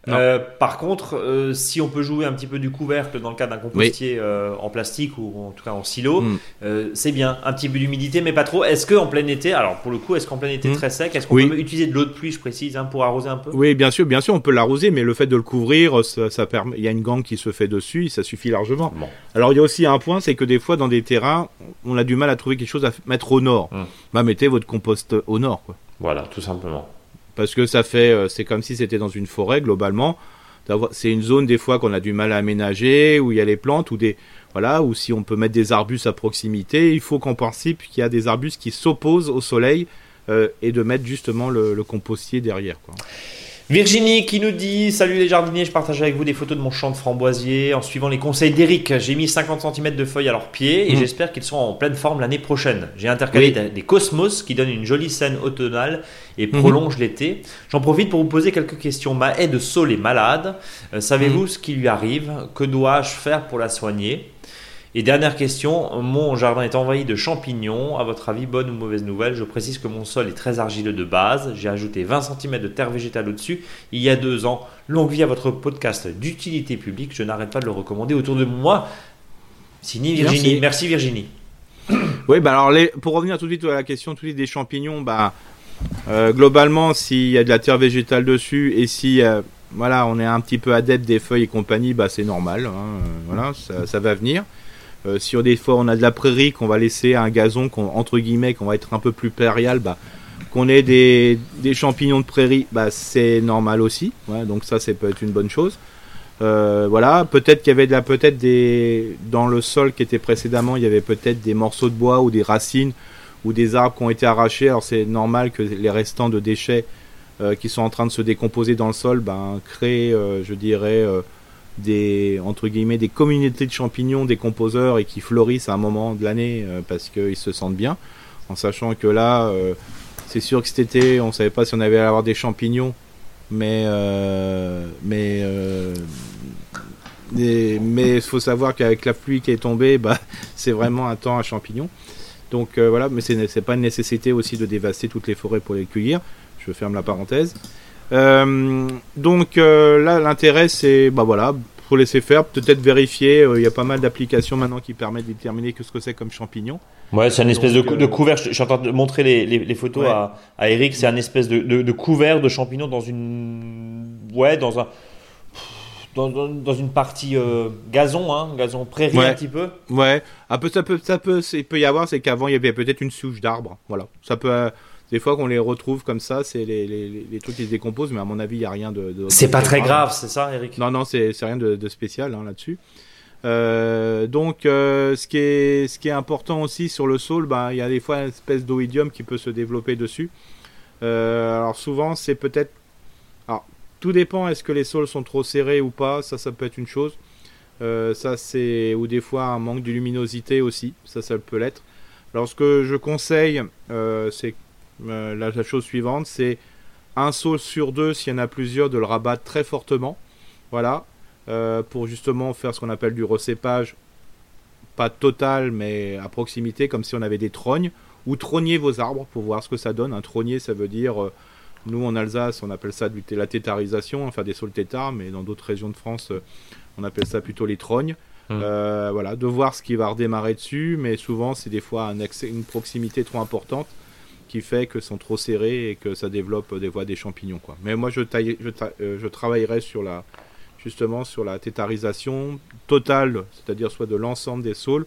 Euh, par contre, euh, si on peut jouer un petit peu du couvercle dans le cas d'un compostier euh, en plastique ou en tout cas en silo, Mm. euh, c'est bien. Un petit peu d'humidité, mais pas trop. Est-ce que en plein été, alors pour le coup, est-ce qu'en plein été Mm. très sec, est-ce qu'on Oui. peut utiliser de l'eau de pluie, je précise, hein, pour arroser un peu? Oui, bien sûr, bien sûr, on peut l'arroser, mais le fait de le couvrir, ça, ça permet. Il y a une gangue qui se fait dessus, et ça suffit largement. Bon. Alors il y a aussi un point, c'est que des fois dans des terrains, on a du mal à trouver quelque chose à mettre au nord. Mm. Bah mettez votre compost au nord, quoi. Voilà, tout simplement. Parce que ça fait euh, c'est comme si c'était dans une forêt globalement c'est une zone des fois qu'on a du mal à aménager où il y a les plantes ou des voilà ou si on peut mettre des arbustes à proximité il faut qu'en principe qu'il y a des arbustes qui s'opposent au soleil euh, et de mettre justement le, le compostier derrière quoi. Virginie qui nous dit Salut les jardiniers, je partage avec vous des photos de mon champ de framboisiers en suivant les conseils d'Eric. J'ai mis 50 cm de feuilles à leurs pieds et Mm. j'espère qu'ils seront en pleine forme l'année prochaine. J'ai intercalé Oui. des- cosmos qui donnent une jolie scène automnale et Mhm. prolongent l'été. j'en profite pour vous poser quelques questions. Ma haie de saule est malade. Euh, Savez-vous Mm. ce qui lui arrive? Que dois-je faire pour la soigner? Et dernière question, mon jardin est envahi de champignons. À votre avis, bonne ou mauvaise nouvelle? Je précise que mon sol est très argileux de base. J'ai ajouté 20 cm de terre végétale au-dessus il y a deux ans. Longue vie à votre podcast d'utilité publique. Je n'arrête pas de le recommander autour de moi. Signé Virginie. Merci, Virginie. Oui, bah alors pour revenir tout de suite à la question tout de suite des champignons, bah euh, globalement, s'il y a de la terre végétale dessus et si euh, voilà, on est un petit peu adepte des feuilles et compagnie, bah c'est normal. Hein, euh, voilà, ça, va venir. Si on, des fois on a de la prairie, qu'on va laisser un gazon, entre guillemets, qu'on va être un peu plus périal, bah, qu'on ait des, champignons de prairie, bah, c'est normal aussi. donc ça, c'est peut être une bonne chose. voilà, peut-être qu'il y avait de la, peut-être des dans le sol qui était précédemment, il y avait peut-être des morceaux de bois ou des racines ou des arbres qui ont été arrachés. Alors c'est normal que les restants de déchets euh, qui sont en train de se décomposer dans le sol ben, créent, euh, je dirais, euh, des entre guillemets des communautés de champignons décomposeurs et qui fleurissent à un moment de l'année parce qu'ils se sentent bien, en sachant que là, c'est sûr que cet été, on savait pas si on avait à avoir des champignons, mais mais mais il faut savoir qu'avec la pluie qui est tombée, bah, c'est vraiment un temps à champignons. Donc euh, voilà, mais ce n'est pas une nécessité aussi de dévaster toutes les forêts pour les cueillir. Je ferme la parenthèse. Euh, donc euh, là, l'intérêt, c'est, bah voilà, faut laisser faire, peut-être vérifier. Il y a pas mal d'applications maintenant qui permettent de déterminer ce que c'est comme champignon. Ouais, c'est une espèce de, de, couvert. Je, suis en train de montrer les, les, photos à, à, Eric. C'est un espèce de, de, couvert de champignons dans une, ouais, dans un dans, une partie euh, gazon, hein, gazon prairie un petit peu. Ouais, un peu, ça peut, ça peut, il peut y avoir, c'est qu'avant il y avait peut-être une souche d'arbre, voilà. Ça peut, euh, des fois qu'on les retrouve comme ça, c'est les, les, les, trucs qui se décomposent, mais à mon avis il y a rien de. c'est pas très grave, c'est ça, Eric? Non, non, c'est rien de, spécial hein, là-dessus. Euh, donc, ce qui est, ce qui est important aussi sur le sol, bah, il y a des fois une espèce d'oïdium qui peut se développer dessus. alors souvent, c'est peut-être tout dépend, est-ce que les sols sont trop serrés ou pas, ça, ça peut être une chose. Euh, ça, c'est. Ou des fois un manque de luminosité aussi, ça, ça peut l'être. Alors, ce que je conseille, euh, c'est euh, la, chose suivante c'est un sol sur deux, s'il y en a plusieurs, de le rabattre très fortement. Voilà. pour justement faire ce qu'on appelle du recépage, pas total, mais à proximité, comme si on avait des trognes. Ou trogner vos arbres pour voir ce que ça donne. Un trognier, ça veut dire nous, en Alsace, on appelle ça la tétarisation, enfin des saules tétards, mais dans d'autres régions de France, euh, on appelle ça plutôt les trognes. Hum. Euh, voilà, de voir ce qui va redémarrer dessus, mais souvent, c'est des fois une proximité trop importante qui fait que sont trop serrés et que ça développe des voies des champignons. Quoi. Mais moi, je, euh, je, travaillerai sur la, justement sur la tétarisation totale, c'est-à-dire soit de l'ensemble des saules,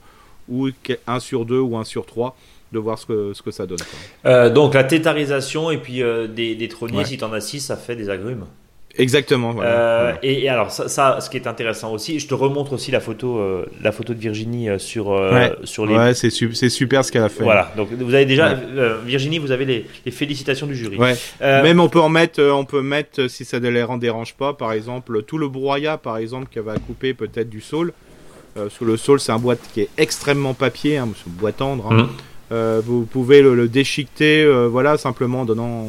ou 1 sur 2 ou 1 sur 3, de voir ce que, ce que ça donne. Euh, donc la tétarisation et puis euh, des, des trôniers, si tu en as 6, ça fait des agrumes. Exactement. Euh, et, alors ça, ce qui est intéressant aussi, je te remontre aussi la photo, la photo de Virginie sur sur les. Ouais, c'est super ce qu'elle a fait. Voilà. Donc vous avez déjà Virginie, vous avez les, les, félicitations du jury. Ouais. Même on peut en mettre, on peut mettre si ça ne les en dérange pas, par exemple tout le broyat, par exemple, qui va couper peut-être du saule. sous le saule, c'est un bois qui est extrêmement papier, hein, un bois tendre. Hein. Mmh. Euh, vous pouvez le, déchiqueter, euh, voilà, simplement en donnant,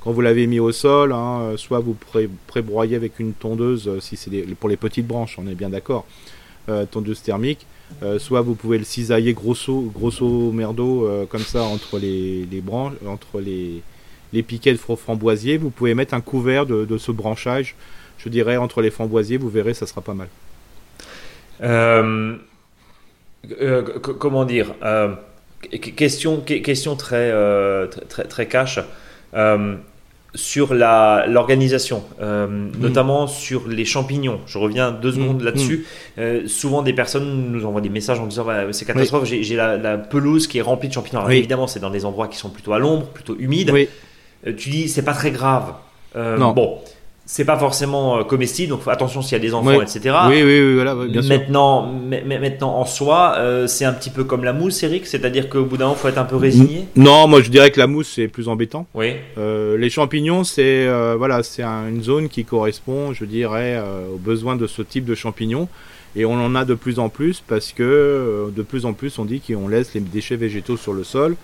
quand vous l'avez mis au sol, hein, euh, soit vous pré prébroyez avec une tondeuse, si c'est pour les petites branches, on est bien d'accord, tondeuse thermique, soit vous pouvez le cisailler grosso, grosso merdo, comme ça, entre les, branches, entre les, piquets de framboisier. Vous pouvez mettre un couvert de, ce branchage, je dirais, entre les framboisiers, vous verrez, ça sera pas mal. comment dire Question, question très, euh, très, très, cash. Euh, sur l'organisation, euh, mm. notamment sur les champignons. Je reviens deux mm. secondes là-dessus. Mm. souvent, des personnes nous envoient des messages en disant c'est catastrophe, j'ai la, pelouse qui est remplie de champignons. Évidemment, c'est dans des endroits qui sont plutôt à l'ombre, plutôt humides. tu dis c'est pas très grave. non. Bon, c'est pas forcément euh, comestible, donc attention s'il y a des enfants, etc. Oui, oui, oui, voilà, bien maintenant, sûr. maintenant, en soi, euh, c'est un petit peu comme la mousse, Eric, c'est-à-dire qu'au bout d'un moment, il faut être un peu résigné. Non, moi je dirais que la mousse c'est plus embêtant. Oui. Euh, les champignons, c'est voilà, c'est une zone qui correspond, je dirais, aux besoins de ce type de champignons. Et on en a de plus en plus parce que de plus en plus on dit qu'on laisse les déchets végétaux sur le sol,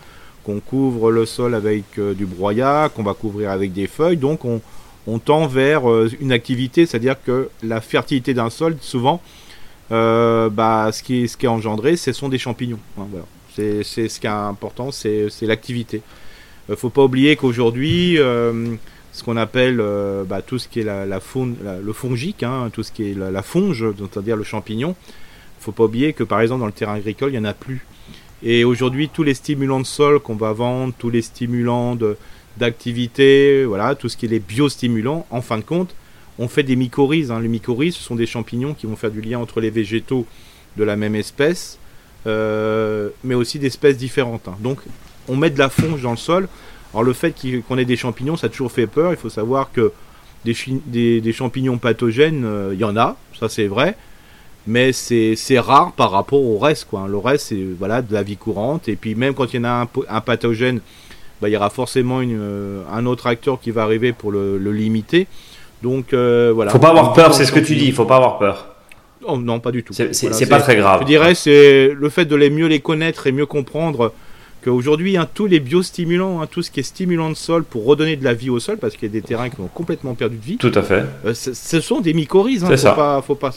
qu'on couvre le sol avec du broyat, qu'on va couvrir avec des feuilles, donc on on tend vers euh, une activité, c'est-à-dire que la fertilité d'un sol, souvent, bah, ce, qui, ce qui est engendré, ce sont des champignons. Hein. C'est ce qui est important, c'est l'activité. Il ne faut pas oublier qu'aujourd'hui, ce qu'on appelle bah, tout ce qui est la, la faune, le fongique, hein, tout ce qui est la, fonge, c'est-à-dire le champignon, faut pas oublier que par exemple dans le terrain agricole, il n'y en a plus. Et aujourd'hui, tous les stimulants de sol qu'on va vendre, tous les stimulants d'activité, voilà, tout ce qui est les biostimulants, en fin de compte, on fait des mycorhizes. Hein. Les mycorhizes, ce sont des champignons qui vont faire du lien entre les végétaux de la même espèce, euh, mais aussi d'espèces différentes. Hein. Donc, on met de la fonge dans le sol. Alors, le fait qu'on ait des champignons, ça a toujours fait peur. Il faut savoir que des, champignons pathogènes, euh, il y en a, ça c'est vrai mais c'est rare par rapport au reste. Quoi. Le reste, c'est voilà, de la vie courante. Et puis même quand il y en a un, pathogène, bah, il y aura forcément une, euh, un autre acteur qui va arriver pour le, limiter. Donc euh, voilà. Faut pas avoir peur, c'est ce que tu dis. Il faut pas avoir peur. Oh, non, pas du tout. C'est pas très grave. Je dirais c'est le fait de les mieux les connaître et mieux comprendre qu'aujourd'hui, hein, tous les biostimulants, hein, tout ce qui est stimulant de sol pour redonner de la vie au sol, parce qu'il y a des terrains qui ont complètement perdu de vie. Tout à fait. Euh, ce sont des mycorhizes. Hein, faut pas, faut pas...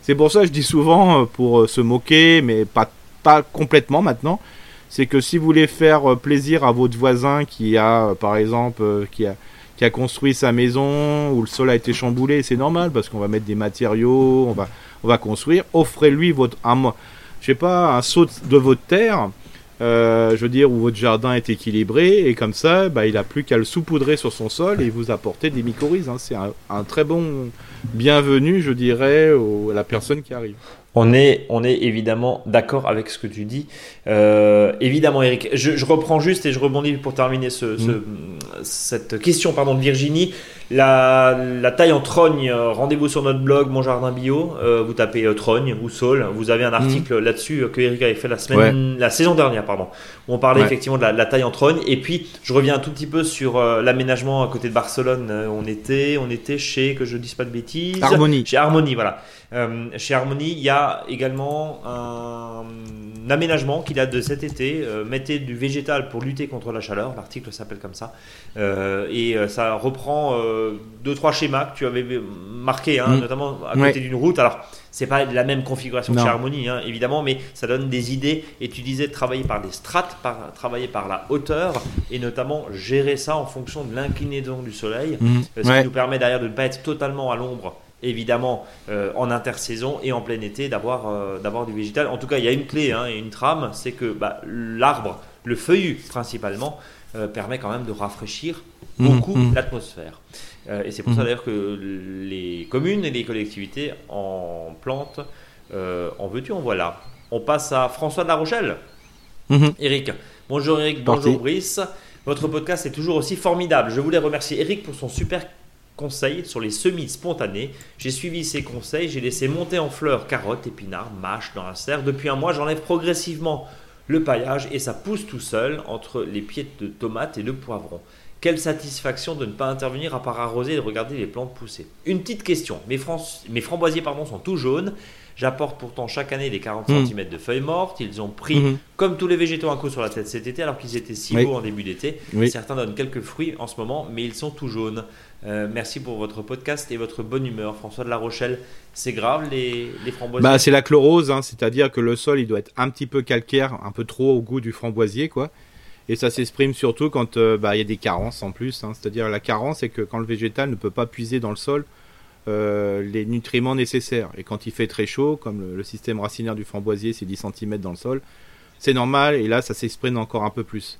C'est pour ça que je dis souvent, pour se moquer, mais pas, pas complètement maintenant, c'est que si vous voulez faire plaisir à votre voisin qui a, par exemple, qui a, qui a construit sa maison où le sol a été chamboulé, c'est normal parce qu'on va mettre des matériaux, on va, on va construire. Offrez-lui votre, un, je sais pas, un saut de votre terre euh, je veux dire, où votre jardin est équilibré, et comme ça, bah, il n'a plus qu'à le saupoudrer sur son sol et vous apporter des mycorhizes. Hein. C'est un, très bon bienvenue, je dirais, à la personne qui arrive. On est, on est évidemment d'accord avec ce que tu dis. Euh, évidemment, Eric. Je, reprends juste et je rebondis pour terminer ce, mm. cette question pardon, de Virginie. La, la taille en trogne, euh, rendez-vous sur notre blog Mon Jardin Bio. Euh, vous tapez trogne ou sol. Vous avez un mm. article là-dessus que Eric avait fait la, semaine, la saison dernière. Pardon, où on parlait effectivement de la, taille en trogne. Et puis, je reviens un tout petit peu sur l'aménagement à côté de Barcelone. on, était, on était chez, que je ne dise pas de bêtises. Harmonie. Chez Harmonie, voilà. Chez Harmonie, il y a également un, aménagement qu'il a de cet été. Euh, mettez du végétal pour lutter contre la chaleur. L'article s'appelle comme ça. Euh, et euh, ça reprend deux, trois schémas que tu avais marqués, hein, mm. notamment à côté d'une route. Alors, c'est pas la même configuration que chez Harmonie, hein, évidemment, mais ça donne des idées. Et tu disais de travailler par des strates, par, travailler par la hauteur, et notamment gérer ça en fonction de l'inclinaison du soleil, mm. ce qui nous permet derrière de ne pas être totalement à l'ombre évidemment euh, en intersaison et en plein été d'avoir euh, d'avoir du végétal. En tout cas, il y a une clé hein, et une trame, c'est que bah, l'arbre, le feuillu principalement, euh, permet quand même de rafraîchir mmh, beaucoup mmh. l'atmosphère. et c'est pour ça mmh. d'ailleurs que les communes et les collectivités en plantent, en veux-tu, en voilà. On passe à François de la Rochelle. Eric. Bonjour Eric, bonjour Brice. Votre podcast est toujours aussi formidable. Je voulais remercier Eric pour son super conseils sur les semis spontanés. J'ai suivi ces conseils, j'ai laissé monter en fleurs carottes, épinards, mâches dans la serre. Depuis un mois, j'enlève progressivement le paillage et ça pousse tout seul entre les pieds de tomates et de poivrons. Quelle satisfaction de ne pas intervenir à part arroser et de regarder les plantes pousser. Une petite question, mes, mes framboisiers pardon, sont tout jaunes. J'apporte pourtant chaque année les 40 mmh. cm de feuilles mortes. Ils ont pris, mmh. comme tous les végétaux, un coup sur la tête cet été alors qu'ils étaient si beaux en début d'été. Certains donnent quelques fruits en ce moment, mais ils sont tout jaunes. Euh, merci pour votre podcast et votre bonne humeur. François de la Rochelle, c'est grave les, les framboisiers bah, C'est la chlorose, hein, c'est-à-dire que le sol il doit être un petit peu calcaire, un peu trop au goût du framboisier. quoi. Et ça s'exprime surtout quand euh, bah, il y a des carences en plus. Hein. c'est-à-dire la carence, c'est que quand le végétal ne peut pas puiser dans le sol euh, les nutriments nécessaires. Et quand il fait très chaud, comme le, système racinaire du framboisier, c'est 10 cm dans le sol, c'est normal. Et là, ça s'exprime encore un peu plus.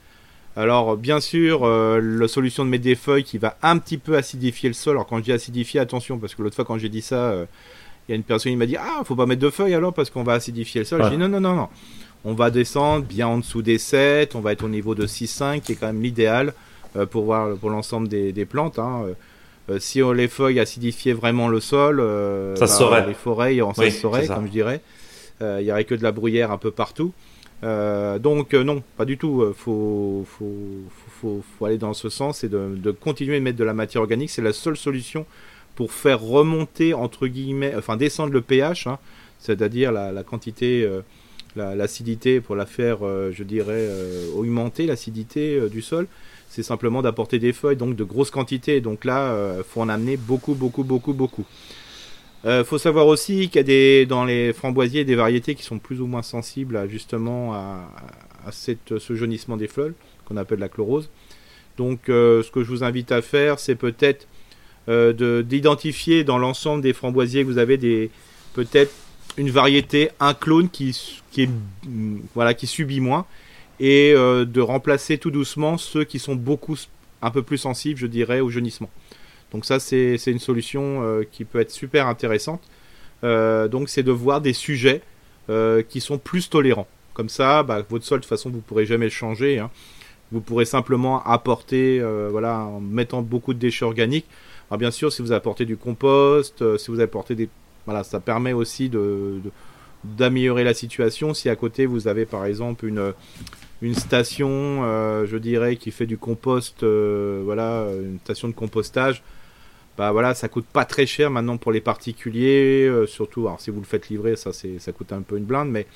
Alors bien sûr, euh, la solution de mettre des feuilles qui va un petit peu acidifier le sol. Alors quand je dis acidifier, attention, parce que l'autre fois quand j'ai dit ça, euh, il y a une personne qui m'a dit Ah, faut pas mettre de feuilles alors parce qu'on va acidifier le sol. J'ai dit non, non, non, non. On va descendre bien en dessous des 7, on va être au niveau de 6-5, qui est quand même l'idéal euh, pour voir pour l'ensemble des, plantes. Hein. si les feuilles acidifiaient vraiment le sol, ça se bah, Les forêts, ça se saurait, comme je dirais. Il y aurait que de la bruyère un peu partout. Euh, donc euh, non, pas du tout. Euh, faut, faut, aller dans ce sens et de, continuer de mettre de la matière organique. C'est la seule solution pour faire remonter, entre guillemets, enfin descendre le pH, hein, c'est-à-dire la, quantité, l'acidité pour la faire, je dirais, augmenter l'acidité du sol. C'est simplement d'apporter des feuilles, donc de grosses quantités. Donc là, faut en amener beaucoup, beaucoup, beaucoup, beaucoup. Euh, faut savoir aussi qu'il y a des, dans les framboisiers des variétés qui sont plus ou moins sensibles à, justement à, ce jaunissement des fleurs qu'on appelle la chlorose. Donc euh, ce que je vous invite à faire, c'est peut-être euh, d'identifier dans l'ensemble des framboisiers que vous avez peut-être une variété, un clone qui, voilà, qui subit moins et euh, de remplacer tout doucement ceux qui sont beaucoup un peu plus sensibles, je dirais, au jaunissement. Donc ça, c'est une solution euh, qui peut être super intéressante. Euh, donc c'est de voir des sujets qui sont plus tolérants. Comme ça, bah, votre sol, de toute façon, vous ne pourrez jamais le changer. Hein. Vous pourrez simplement apporter, voilà, en mettant beaucoup de déchets organiques. Alors bien sûr, si vous apportez du compost, si vous apportez des... Voilà, ça permet aussi de d'améliorer la situation. Si à côté vous avez par exemple une, une station, euh, je dirais, qui fait du compost, euh, voilà, une station de compostage, bah voilà, ça coûte pas très cher maintenant pour les particuliers, euh, surtout, alors si vous le faites livrer, ça c'est, ça coûte un peu une blinde, mais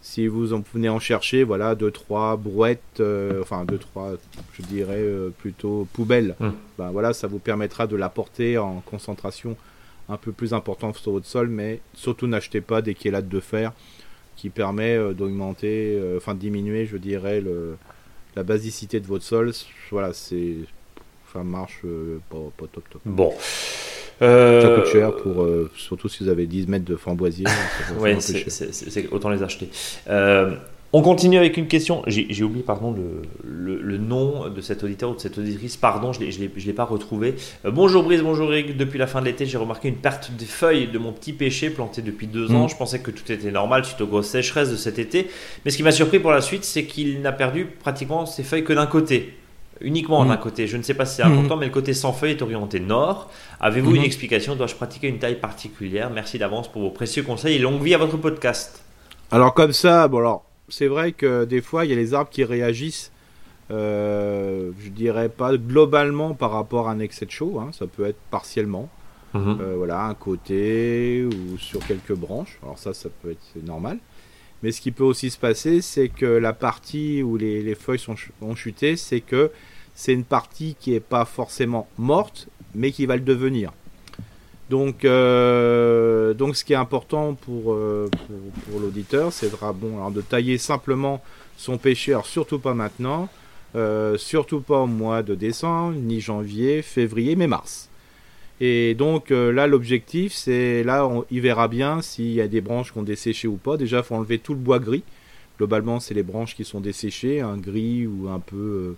si vous en venez en chercher, voilà, deux trois brouettes, enfin deux trois, je dirais plutôt poubelles, mmh. bah voilà, ça vous permettra de l'apporter en concentration un peu plus important sur votre sol, mais surtout n'achetez pas des kélates de fer qui permet euh, d'augmenter, euh, enfin de diminuer, je dirais, le, la basicité de votre sol. Voilà, c'est, ça marche euh, pas, pas, top top. Bon. Ça coûte cher pour, surtout si vous avez 10 mètres de framboisier. oui, c'est autant les acheter. On continue avec une question. J'ai oublié pardon le, nom de cet auditeur ou de cette auditrice. Pardon, je ne l'ai pas retrouvé. Euh, bonjour Brice, bonjour Eric. Depuis la fin de l'été, j'ai remarqué une perte des feuilles de mon petit pêcher planté depuis deux ans. Mm. Je pensais que tout était normal suite aux grosses sécheresses de cet été. Mais ce qui m'a surpris pour la suite, c'est qu'il n'a perdu pratiquement ses feuilles que d'un côté. Uniquement d'un mm. côté. Je ne sais pas si c'est important, mm. mais le côté sans feuilles est orienté nord. Avez-vous une mm-hmm. explication Dois-je pratiquer une taille particulière? Merci d'avance pour vos précieux conseils et longue vie à votre podcast. Alors comme ça, bon alors c'est vrai que des fois, il y a les arbres qui réagissent, euh, je dirais pas globalement par rapport à un excès de chaud, hein, ça peut être partiellement. Mhm. Euh, voilà, un côté ou sur quelques branches. Alors ça, ça peut être normal. Mais ce qui peut aussi se passer, c'est que la partie où les, feuilles sont, ont chuté, c'est que c'est une partie qui n'est pas forcément morte, mais qui va le devenir. Donc, euh, donc ce qui est important pour, euh, pour, l'auditeur, c'est de, bon, de tailler simplement son pêcher, alors surtout pas maintenant, euh, surtout pas au mois de décembre, ni janvier, février, mais mars. Et donc là, l'objectif, c'est là, il verra bien s'il y a des branches qui ont desséché ou pas. Déjà, il faut enlever tout le bois gris. Globalement, c'est les branches qui sont desséchées, un gris ou un peu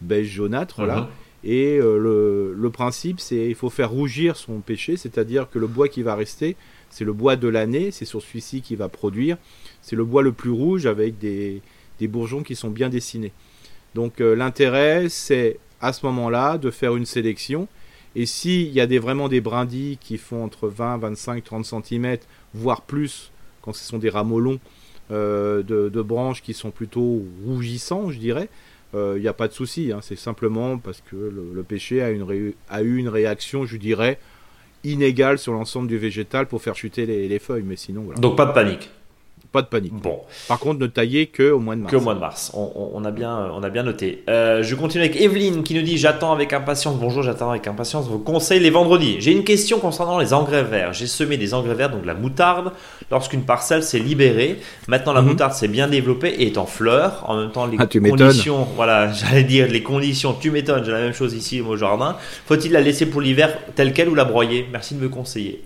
beige jaunâtre, là. Mhm. Et euh, le, principe, c'est il faut faire rougir son pêcher, c'est-à-dire que le bois qui va rester, c'est le bois de l'année, c'est sur celui-ci qui va produire. C'est le bois le plus rouge avec des, bourgeons qui sont bien dessinés. Donc euh, l'intérêt, c'est à ce moment-là de faire une sélection. Et s'il y a vraiment des brindilles qui font entre 20, 25, 30 cm, voire plus, quand ce sont des rameaux longs euh, de, branches qui sont plutôt rougissants, je dirais, il euh, n'y a pas de souci. Hein. c'est simplement parce que le, péché a, eu une réaction, je dirais, inégale sur l'ensemble du végétal pour faire chuter les, feuilles. Mais sinon, Donc pas de panique. Pas de panique. Bon. Par contre, ne tailler que au mois de mars. Que au mois de mars. On, a, bien, on a bien noté. Euh, je continue avec Evelyne qui nous dit J'attends avec impatience. Bonjour, j'attends avec impatience vos conseils les vendredis. J'ai une question concernant les engrais verts. J'ai semé des engrais verts, donc la moutarde, lorsqu'une parcelle s'est libérée. Maintenant, la mhm. moutarde s'est bien développée et est en fleurs. En même temps, les ah, conditions. Voilà, j'allais dire les conditions. Tu m'étonnes. J'ai la même chose ici au jardin. Faut-il la laisser pour l'hiver telle quelle ou la broyer? Merci de me conseiller.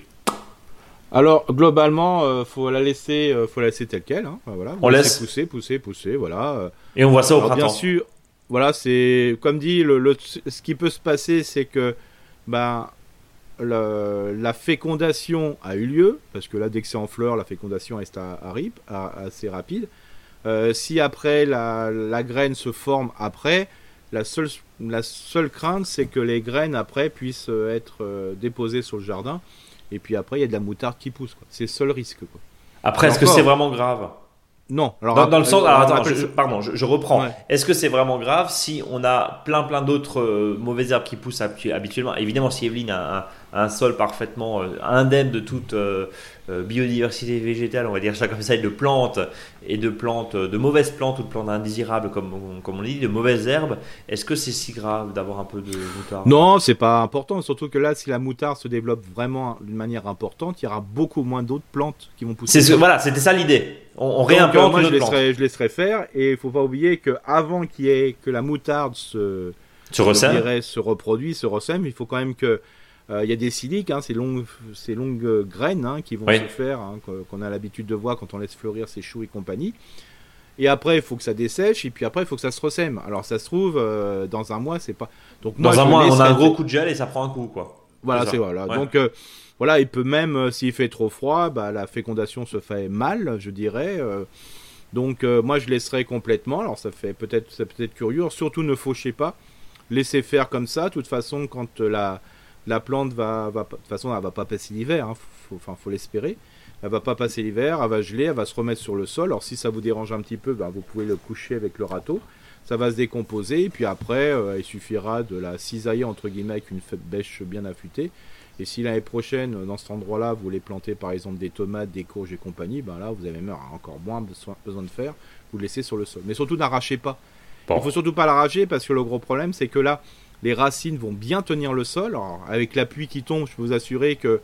Alors globalement, euh, faut la laisser, euh, faut la laisser telle quelle. Hein. Voilà, on laisse pousser, pousser, pousser, voilà. Et on voit ça au printemps. Bien sûr, voilà, c'est comme dit, le, ce qui peut se passer, c'est que ben la fécondation a eu lieu parce que là, dès que c'est en fleurs, la fécondation reste assez rapide. Euh, si après la, la, graine se forme après, la seule, la seule crainte, c'est que les graines après puissent être déposées sur le jardin et puis après, il y a de la moutarde qui pousse. C'est le seul risque. Quoi. Après, est-ce que c'est vraiment grave Non. Alors, dans, le sens, alors attends, je, pardon, je, reprends. Est-ce que c'est vraiment grave si on a plein plein d'autres euh, mauvaises herbes qui poussent habituellement? Évidemment, si Evelyne a un, sol parfaitement euh, indemne de toute euh, biodiversité végétale, on va dire ça comme ça, et de plantes et de plantes, de mauvaises plantes ou de plantes indésirables, comme, comme on dit, de mauvaises herbes, est-ce que c'est si grave d'avoir un peu de moutarde? Non, c'est pas important. Surtout que là, si la moutarde se développe vraiment d'une manière importante, il y aura beaucoup moins d'autres plantes qui vont pousser. Voilà, c'était ça l'idée. On, réimplante moi, je laisserai, je laisserai faire. Et il faut pas oublier qu'avant qu'il y ait que la moutarde se, se, se reproduit, se ressème, il faut quand même que euh, il y a des siliques, hein, ces longues, ces longues graines hein, qui vont se faire, hein, qu'on a l'habitude de voir quand on laisse fleurir ses choux et compagnie. Et après, il faut que ça dessèche, et puis après, il faut que ça se ressème. Alors, ça se trouve, euh, dans un mois, c'est pas. Donc, dans un mois, on a un gros coup de gel et ça prend un coup, quoi. Voilà, c'est voilà. Donc, euh, voilà, il peut même, euh, s'il fait trop froid, bah, la fécondation se fait mal, je dirais. Euh. donc euh, moi je laisserai complètement. Alors ça fait peut-être c'est peut-être curieux. surtout ne fauchez pas. Laissez faire comme ça. De toute façon, quand la, la plante va, va, de toute façon, elle va pas passer l'hiver. Hein, faut, enfin, faut l'espérer. Elle va pas passer l'hiver. Elle va geler. Elle va se remettre sur le sol. Alors si ça vous dérange un petit peu, bah, vous pouvez le coucher avec le râteau. Ça va se décomposer. Et puis après, il suffira de la cisailler entre guillemets avec une bêche bien affûtée. Et si l'année prochaine, dans cet endroit-là, vous voulez planter par exemple des tomates, des courges et compagnie, ben là, vous avez même encore moins besoin, de faire. Vous le laissez sur le sol. Mais surtout, n'arrachez pas. Il ne faut surtout pas l'arracher parce que le gros problème, c'est que là, les racines vont bien tenir le sol. Avec la pluie qui tombe, je peux vous assurer que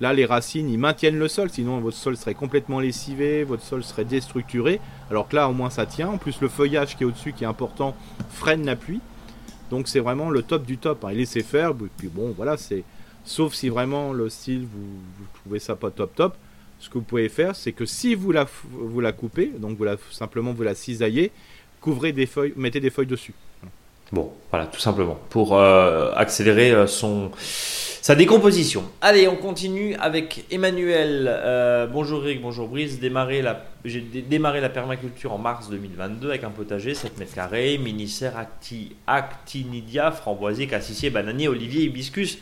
là, les racines, ils maintiennent le sol. Sinon, votre sol serait complètement lessivé, votre sol serait déstructuré. Alors que là, au moins, ça tient. En plus, le feuillage qui est au-dessus, qui est important, freine la pluie. Donc, c'est vraiment le top du top. Hein. Et laissez faire. Puis bon, voilà, c'est Sauf si vraiment le style, vous, trouvez ça pas top top. Ce que vous pouvez faire, c'est que si vous la, vous la coupez, donc vous la, simplement vous la cisaillez, couvrez des feuilles, mettez des feuilles dessus. Bon, voilà, tout simplement, pour euh, accélérer euh, son, sa décomposition. Allez, on continue avec Emmanuel. Euh, bonjour Rick, bonjour Brice. J'ai démarré la permaculture en mars 2022 avec un potager 7 mètres carrés, mini-serre, acti, actinidia, framboisier, cassissier, bananier, olivier, hibiscus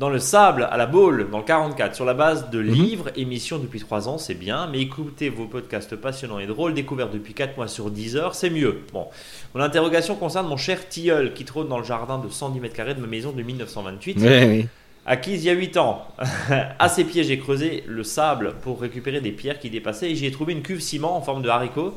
dans le sable, à la boule, dans le 44, sur la base de mhm. livres, émissions depuis 3 ans, c'est bien, mais écoutez vos podcasts passionnants et drôles, découverts depuis 4 mois sur 10 heures, c'est mieux. Bon, mon interrogation concerne mon cher tilleul qui trône dans le jardin de 110 mètres carrés de ma maison de 1928. Oui, oui. Acquise il y a 8 ans. à ses pieds, j'ai creusé le sable pour récupérer des pierres qui dépassaient et j'y ai trouvé une cuve ciment en forme de haricot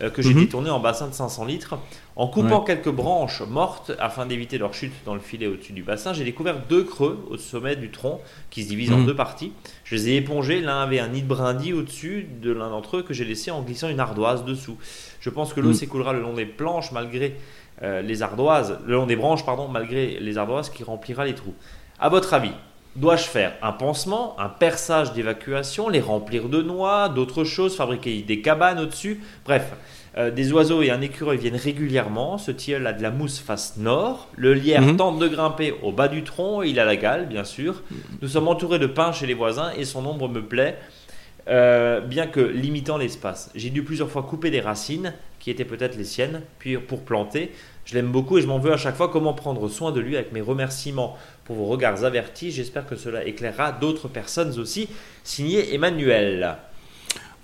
euh, que j'ai mhm. détourné en bassin de 500 litres. En coupant quelques branches mortes afin d'éviter leur chute dans le filet au-dessus du bassin, j'ai découvert deux creux au sommet du tronc qui se divisent en mhm. deux parties. Je les ai épongés, l'un avait un nid de brindilles au-dessus de l'un d'entre eux que j'ai laissé en glissant une ardoise dessous. Je pense que l'eau mhm. s'écoulera le long des planches malgré euh, les ardoises, le long des branches pardon, malgré les ardoises qui remplira les trous. À votre avis, Dois-je faire un pansement, un perçage d'évacuation, les remplir de noix, d'autres choses, fabriquer des cabanes au-dessus? Bref, euh, des oiseaux et un écureuil viennent régulièrement. Ce tilleul a de la mousse face nord. Le lierre mhm. tente de grimper au bas du tronc. Il a la gale, bien sûr. Nous sommes entourés de pins chez les voisins et son ombre me plaît, euh, bien que limitant l'espace. J'ai dû plusieurs fois couper des racines, qui étaient peut-être les siennes, puis pour planter. Je l'aime beaucoup et je m'en veux à chaque fois. Comment prendre soin de lui avec mes remerciements pour vos regards avertis? J'espère que cela éclairera d'autres personnes aussi. Signé Emmanuel.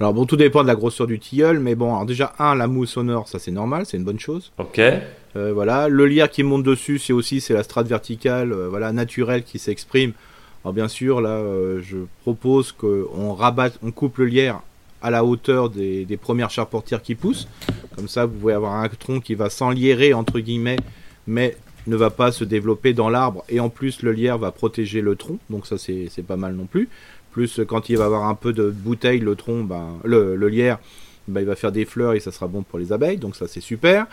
Alors bon, tout dépend de la grosseur du tilleul, mais bon, alors déjà, un, la mousse au nord, ça c'est normal, c'est une bonne chose. Ok. Euh, voilà, le lierre qui monte dessus, c'est aussi c'est la strate verticale, euh, voilà, naturelle qui s'exprime. Alors bien sûr, là, euh, je propose qu'on rabatte, on coupe le lierre à la hauteur des, des, premières charpentières qui poussent. Comme ça, vous pouvez avoir un tronc qui va s'enliérer entre guillemets, mais ne va pas se développer dans l'arbre. Et en plus, le lierre va protéger le tronc, donc ça c'est pas mal non plus. Plus quand il va avoir un peu de bouteille, le tronc, ben, le, lierre, ben, il va faire des fleurs et ça sera bon pour les abeilles, donc ça c'est super.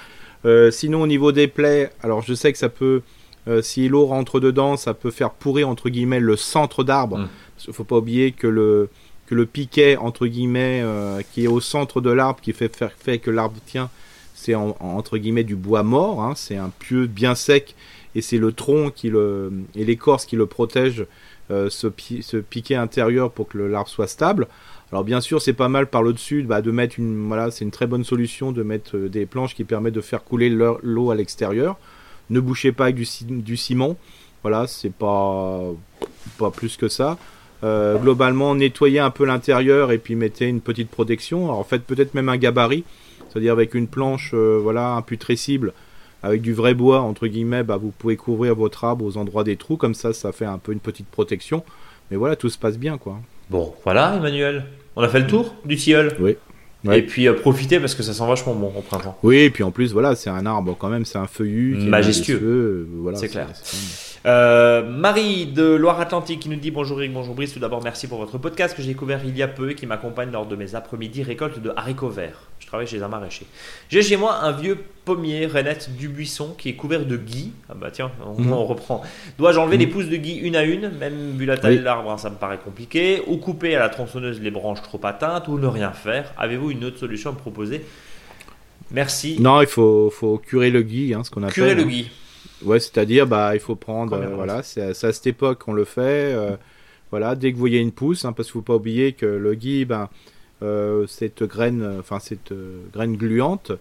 Euh, sinon au niveau des plaies, alors je sais que ça peut, euh, si l'eau rentre dedans, ça peut faire pourrir entre guillemets le centre d'arbre. Mm. Il ne faut pas oublier que le, que le piquet entre guillemets euh, qui est au centre de l'arbre, qui fait, fait que l'arbre tient, c'est entre guillemets du bois mort, hein. c'est un pieu bien sec et c'est le tronc qui le, et l'écorce qui le protège euh, ce, piquet intérieur pour que l'arbre soit stable. Alors bien sûr, c'est pas mal par le dessus bah, de mettre une voilà, c'est une très bonne solution de mettre euh, des planches qui permettent de faire couler l'eau à l'extérieur. Ne bouchez pas avec du, ciment. Voilà, c'est pas pas plus que ça. Globalement, nettoyez un peu l'intérieur et puis mettez une petite protection. Alors, en fait, peut-être même un gabarit, c'est-à-dire avec une planche, voilà, imputrescible avec du vrai bois, entre guillemets, bah, vous pouvez couvrir votre arbre aux endroits des trous, comme ça, ça fait un peu une petite protection. Mais voilà, tout se passe bien, quoi. Bon, voilà, Emmanuel. On a fait le tour du tilleul Oui. Et puis euh, profitez parce que ça sent vachement bon au printemps. Oui, et puis en plus, voilà, c'est un arbre quand même, c'est un feuillu. Majestueux. Euh, voilà, c'est clair. Euh, Marie de Loire-Atlantique qui nous dit bonjour Eric, bonjour Brice. Tout d'abord, merci pour votre podcast que j'ai découvert il y a peu et qui m'accompagne lors de mes après-midi récoltes de haricots verts. Je travaille chez un maraîcher. J'ai chez moi un vieux pommier Renette du buisson qui est couvert de gui. Ah bah tiens, on, mhm. reprend. Dois-je enlever mhm. les pousses de gui une à une, même vu la taille de l'arbre, hein, ça me paraît compliqué, ou couper à la tronçonneuse les branches trop atteintes, ou ne rien faire? Avez-vous une autre solution à me proposer? Merci. Non, il faut, faut curer le gui, hein, ce qu'on appelle. Curer le hein. Ouais, c'est-à-dire, bah, il faut prendre, euh, voilà, c'est à, cette époque qu'on le fait. Euh, voilà, dès que vous voyez une pousse, hein, parce qu'il faut pas oublier que le gui, ben, euh, cette graine, enfin cette graine gluante,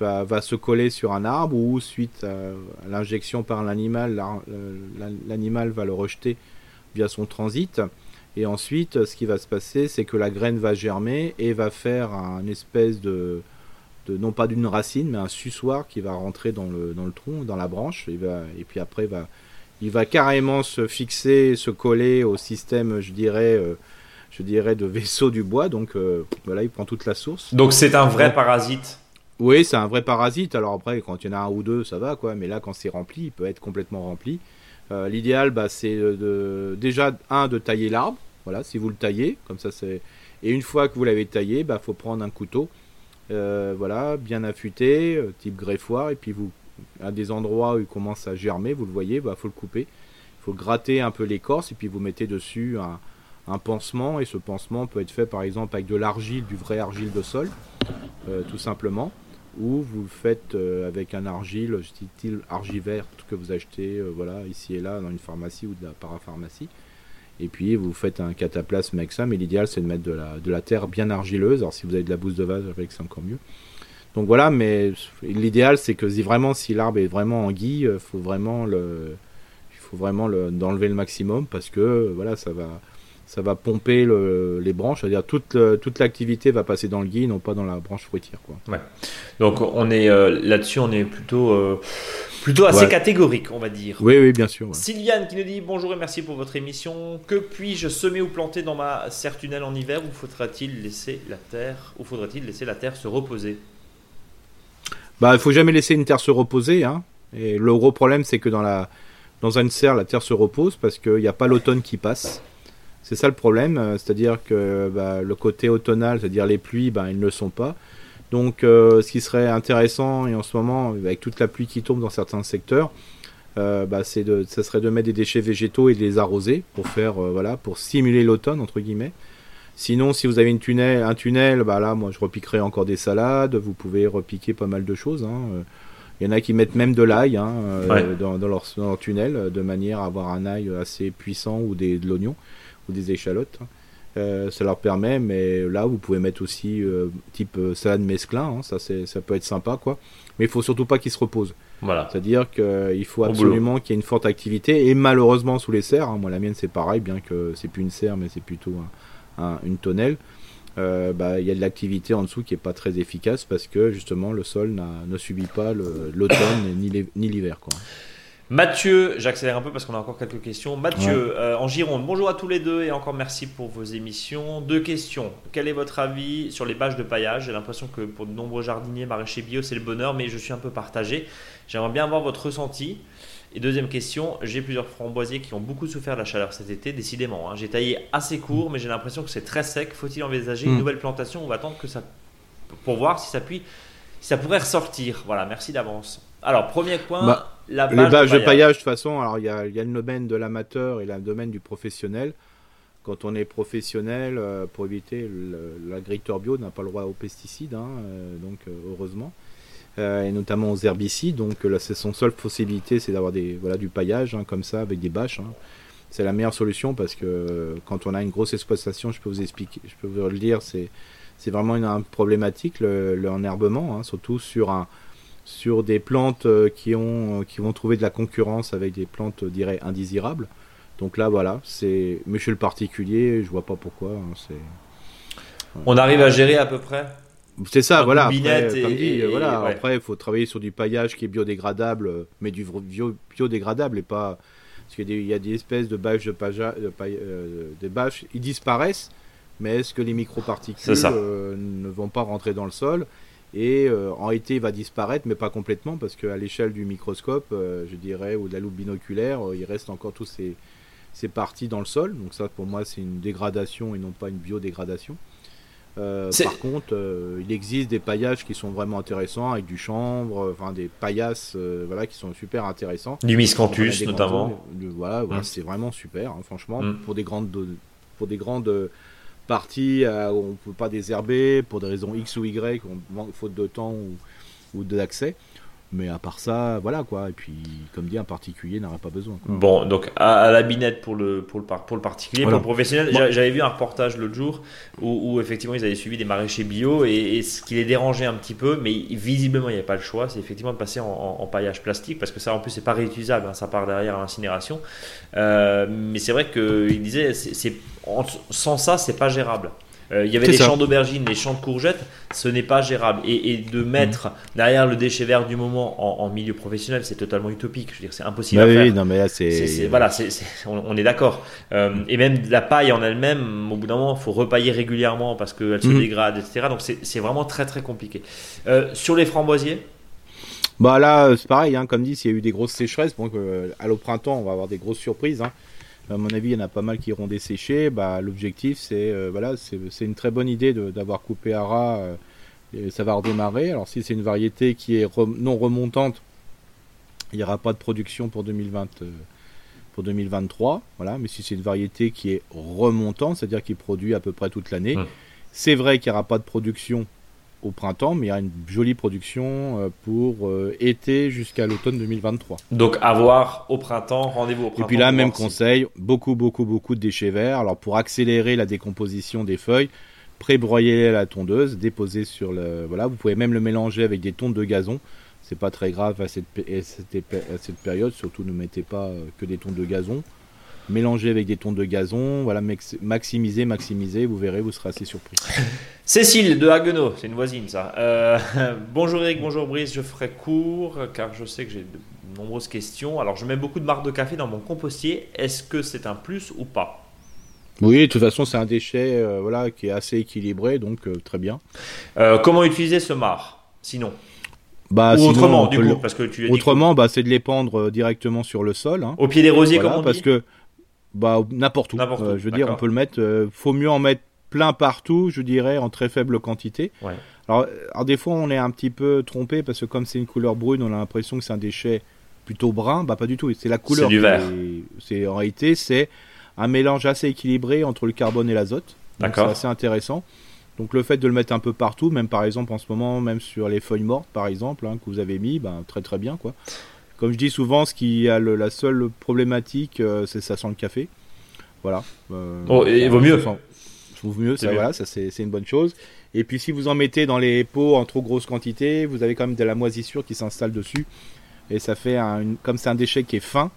va, va, se coller sur un arbre ou suite à, l'injection par l'animal, l'animal va le rejeter via son transit. Et ensuite, ce qui va se passer, c'est que la graine va germer et va faire un espèce de, non pas d'une racine, mais un suçoir qui va rentrer dans le, dans le tronc, dans la branche, et, va, et puis après va, il va carrément se fixer, se coller au système, je dirais, euh, je dirais de vaisseau du bois. Donc euh, voilà, il prend toute la source. Donc c'est un vrai parasite. Oui, c'est un vrai parasite. Alors après, quand il y en a un ou deux, ça va quoi. Mais là, quand c'est rempli, il peut être complètement rempli. Euh, l'idéal, bah, c'est de, déjà un de tailler l'arbre. Voilà, si vous le taillez, comme ça c'est. Et une fois que vous l'avez taillé, bah, faut prendre un couteau voilà, bien affûté, euh, type greffoir, et puis vous, à des endroits où il commence à germer, vous le voyez, bah faut le couper. Il faut gratter un peu l'écorce, et puis vous mettez dessus un, pansement, et ce pansement peut être fait par exemple avec de l'argile, du vrai argile de sol, euh, tout simplement, ou vous le faites avec un argile, style argivert que vous achetez, voilà, ici et là dans une pharmacie ou de la parapharmacie et puis vous faites un cataplasme avec ça, mais l'idéal c'est de mettre de la, de la terre bien argileuse. Alors si vous avez de la bouse de vase avec c'est encore mieux. Donc voilà, mais l'idéal c'est que si vraiment si l'arbre est vraiment en guille, euh, faut vraiment le, il faut vraiment d'enlever le maximum parce que voilà ça va, ça va pomper les branches, c'est-à-dire toute, toute l'activité va passer dans le gui, non pas dans la branche fruitière. Quoi. Ouais. Donc on est euh, là-dessus, on est plutôt, euh, plutôt assez catégorique, on va dire. Oui, oui, bien sûr. Sylviane qui nous dit bonjour et merci pour votre émission. Que puis-je semer ou planter dans ma serre tunnel en hiver ou faudra-t-il laisser la terre ou faudra-t-il laisser la terre se reposer? Bah, il faut jamais laisser une terre se reposer. Hein. Et le gros problème, c'est que dans la dans une serre, la terre se repose parce qu'il n'y a pas l'automne qui passe. C'est ça le problème, euh, c'est-à-dire que bah, le côté automnal, c'est-à-dire les pluies, bah, ils ne le sont pas. Donc euh, ce qui serait intéressant, et en ce moment, avec toute la pluie qui tombe dans certains secteurs, euh, bah, c'est de, ça serait de mettre des déchets végétaux et de les arroser pour faire, voilà, pour simuler l'automne, entre guillemets. Sinon, si vous avez une tunnel, un tunnel, bah là, moi, je repiquerai encore des salades. Vous pouvez repiquer pas mal de choses. Hein. Il y en a qui mettent même de l'ail hein, dans, leur, tunnel, de manière à avoir un ail assez puissant ou des, de l'oignon ou des échalotes. Hein. Euh, ça leur permet, mais là vous pouvez mettre aussi euh, type euh, salade mesclin, hein, ça, ça peut être sympa quoi. Mais il faut surtout pas qu'ils se reposent. Voilà. C'est-à-dire qu'il faut absolument qu'il y ait une forte activité et malheureusement sous les serres, hein, moi la mienne c'est pareil, bien que c'est plus une serre mais c'est plutôt une tonnelle. bah, il y a de l'activité en dessous qui est pas très efficace parce que justement le sol ne subit pas l'automne ni l'hiver quoi. Mathieu, j'accélère un peu parce qu'on a encore quelques questions. Mathieu, euh, en Gironde, bonjour à tous les deux et encore merci pour vos émissions. Deux questions. Quel est votre avis sur les bâches de paillage? J'ai l'impression que pour de nombreux jardiniers, maraîchers bio, c'est le bonheur, mais je suis un peu partagé. J'aimerais bien avoir votre ressenti. Et deuxième question, j'ai plusieurs framboisiers qui ont beaucoup souffert de la chaleur cet été, décidément. Hein. J'ai taillé assez court, mais j'ai l'impression que c'est très sec. Faut-il envisager une hmm. nouvelle plantation? On va attendre que ça pour voir si ça, puis, si ça pourrait ressortir. Voilà, merci d'avance. Alors, premier point, bah, la les bâches de paillage. de toute façon, alors il y a, y a, le domaine de l'amateur et le domaine du professionnel. Quand on est professionnel, euh, pour éviter l'agriculteur bio n'a pas le droit aux pesticides, hein, euh, donc euh, heureusement, et notamment aux herbicides. Donc là, c'est son seule possibilité, c'est d'avoir des voilà du paillage hein, comme ça avec des bâches. Hein. C'est la meilleure solution parce que quand on a une grosse exploitation, je peux vous expliquer, je peux vous le dire, c'est c'est vraiment une, problématique le, le enherbement, surtout sur un sur des plantes euh, qui, ont, euh, qui vont trouver de la concurrence avec des plantes, je dirais, indésirables. Donc là, voilà, c'est. Mais chez le particulier, je vois pas pourquoi. hein, c'est. On arrive à gérer à peu près C'est ça, Un voilà. Après, et- comme dit, et- voilà. ouais. Après, il faut travailler sur du paillage qui est biodégradable, euh, mais du bio- biodégradable et pas. Parce qu'il y a des, il y a des espèces de bâches de, paja- de paille- euh, des bâches, ils disparaissent, mais est-ce que les microparticules euh, ne vont pas rentrer dans le sol? Et euh, en été, il va disparaître, mais pas complètement, parce qu'à l'échelle du microscope, euh, je dirais, ou de la loupe binoculaire, euh, il reste encore tous ces, ces parties dans le sol. Donc ça, pour moi, c'est une dégradation et non pas une biodégradation. Par contre, il existe des paillages qui sont vraiment intéressants avec du chanvre, enfin des paillasses, voilà, qui sont super intéressants. Du miscanthus notamment. voilà, voilà, Mm. c'est vraiment super, hein, franchement, Mm. pour des grandes, pour des grandes parties euh, où on ne peut pas désherber pour des raisons X ou Y, faute de temps ou, ou d'accès. Mais à part ça, voilà quoi. Et puis, comme dit, un particulier n'aurait pas besoin. quoi. Bon, donc à, à la binette pour le, pour le, par- pour le particulier, Voilà. pour le professionnel, Bon. j'avais vu un reportage l'autre jour où, où effectivement ils avaient suivi des maraîchers bio et, et ce qui les dérangeait un petit peu, mais visiblement il n'y avait pas le choix, c'est effectivement de passer en, en- en paillage plastique parce que ça en plus c'est pas réutilisable, hein, ça part derrière l'incinération. Euh, mais c'est vrai qu'il disait, c'est, c'est- en- sans ça c'est pas gérable. Euh, il y avait ça. champs d'aubergines, des champs de courgettes, ce n'est pas gérable. Et, et de Mm. mettre derrière le déchet vert du moment en, en milieu professionnel, c'est totalement utopique. Je veux dire, c'est impossible Bah à faire. oui, non, mais là, c'est. Voilà, on, on est d'accord. Euh, et même la paille en elle-même, au bout d'un moment, il faut repailler régulièrement parce qu'elle se Mhm. dégrade, etc. Donc c'est vraiment très très compliqué. Euh, sur les framboisiers, Bah là, c'est pareil, hein, comme dit, s'il y a eu des grosses sécheresses, bon, euh, à l'au printemps, on va avoir des grosses surprises. hein. À mon avis, il y en a pas mal qui iront dessécher. Bah, l'objectif, c'est euh, voilà, c'est c'est une très bonne idée d'avoir coupé à ras. euh, et ça va redémarrer. Alors si c'est une variété qui est re- non remontante, il n'y aura pas de production pour 2020. euh, pour 2023, voilà, mais si c'est une variété qui est remontante, c'est-à-dire qui produit à peu près toute l'année, Mhm. c'est vrai qu'il n'y aura pas de production au printemps, mais il y a une jolie production euh, pour euh, été jusqu'à l'automne 2023. donc à voir au printemps, rendez-vous au Et printemps. puis là, même conseil, beaucoup, beaucoup, beaucoup de déchets verts. Alors pour accélérer la décomposition des feuilles, pré-broyer la tondeuse, déposer sur le... Voilà, vous pouvez même le mélanger avec des tondes de gazon. C'est pas très grave à cette, pé- à cette, épé- à cette période, surtout ne mettez pas euh, que des tondes de gazon. Mélangez avec des tondes de gazon, voilà, max- maximiser, maximiser, vous verrez, vous serez assez surpris. Cécile de Haguenau, c'est une voisine ça. Euh, bonjour Eric, bonjour Brice, je ferai court car je sais que j'ai de nombreuses questions. Alors je mets beaucoup de marques de café dans mon compostier. Est-ce que c'est un plus ou pas? Oui, de toute façon, c'est un déchet euh, voilà, qui est assez équilibré, donc euh, très bien. Comment utiliser ce marc Sinon, Bah, ou sinon, autrement du coup, le- parce que tu dit Autrement, bah, c'est de l'épandre directement sur le sol. hein. Au pied des rosiers, Voilà, comme on parce dit que bah n'importe où. N'importe où, Euh, je veux dire, on peut le mettre. euh, faut mieux en mettre plein partout, je dirais, en très faible quantité. Ouais. Alors, euh, alors des fois, on est un petit peu trompé parce que comme c'est une couleur brune, on a l'impression que c'est un déchet plutôt brun. Bah pas du tout. C'est la couleur. du qui vert. est- C'est en réalité c'est un mélange assez équilibré entre le carbone et l'azote. D'accord. C'est assez intéressant. Donc le fait de le mettre un peu partout, même par exemple en ce moment, même sur les feuilles mortes par exemple, hein, que vous avez mis, ben, très très bien quoi. Comme je dis souvent, ce qui a le- la seule problématique, euh, c'est ça sent le café. Voilà. Euh, Oh, et ça- vaut mieux. sent- vaut mieux, C'est ça, mieux. voilà, ça c'est c'est une bonne chose. Et puis si vous en mettez dans les pots en trop grosse quantité, vous avez quand même de la moisissure qui s'installe dessus. Et ça fait un, une- comme c'est un déchet qui est fin,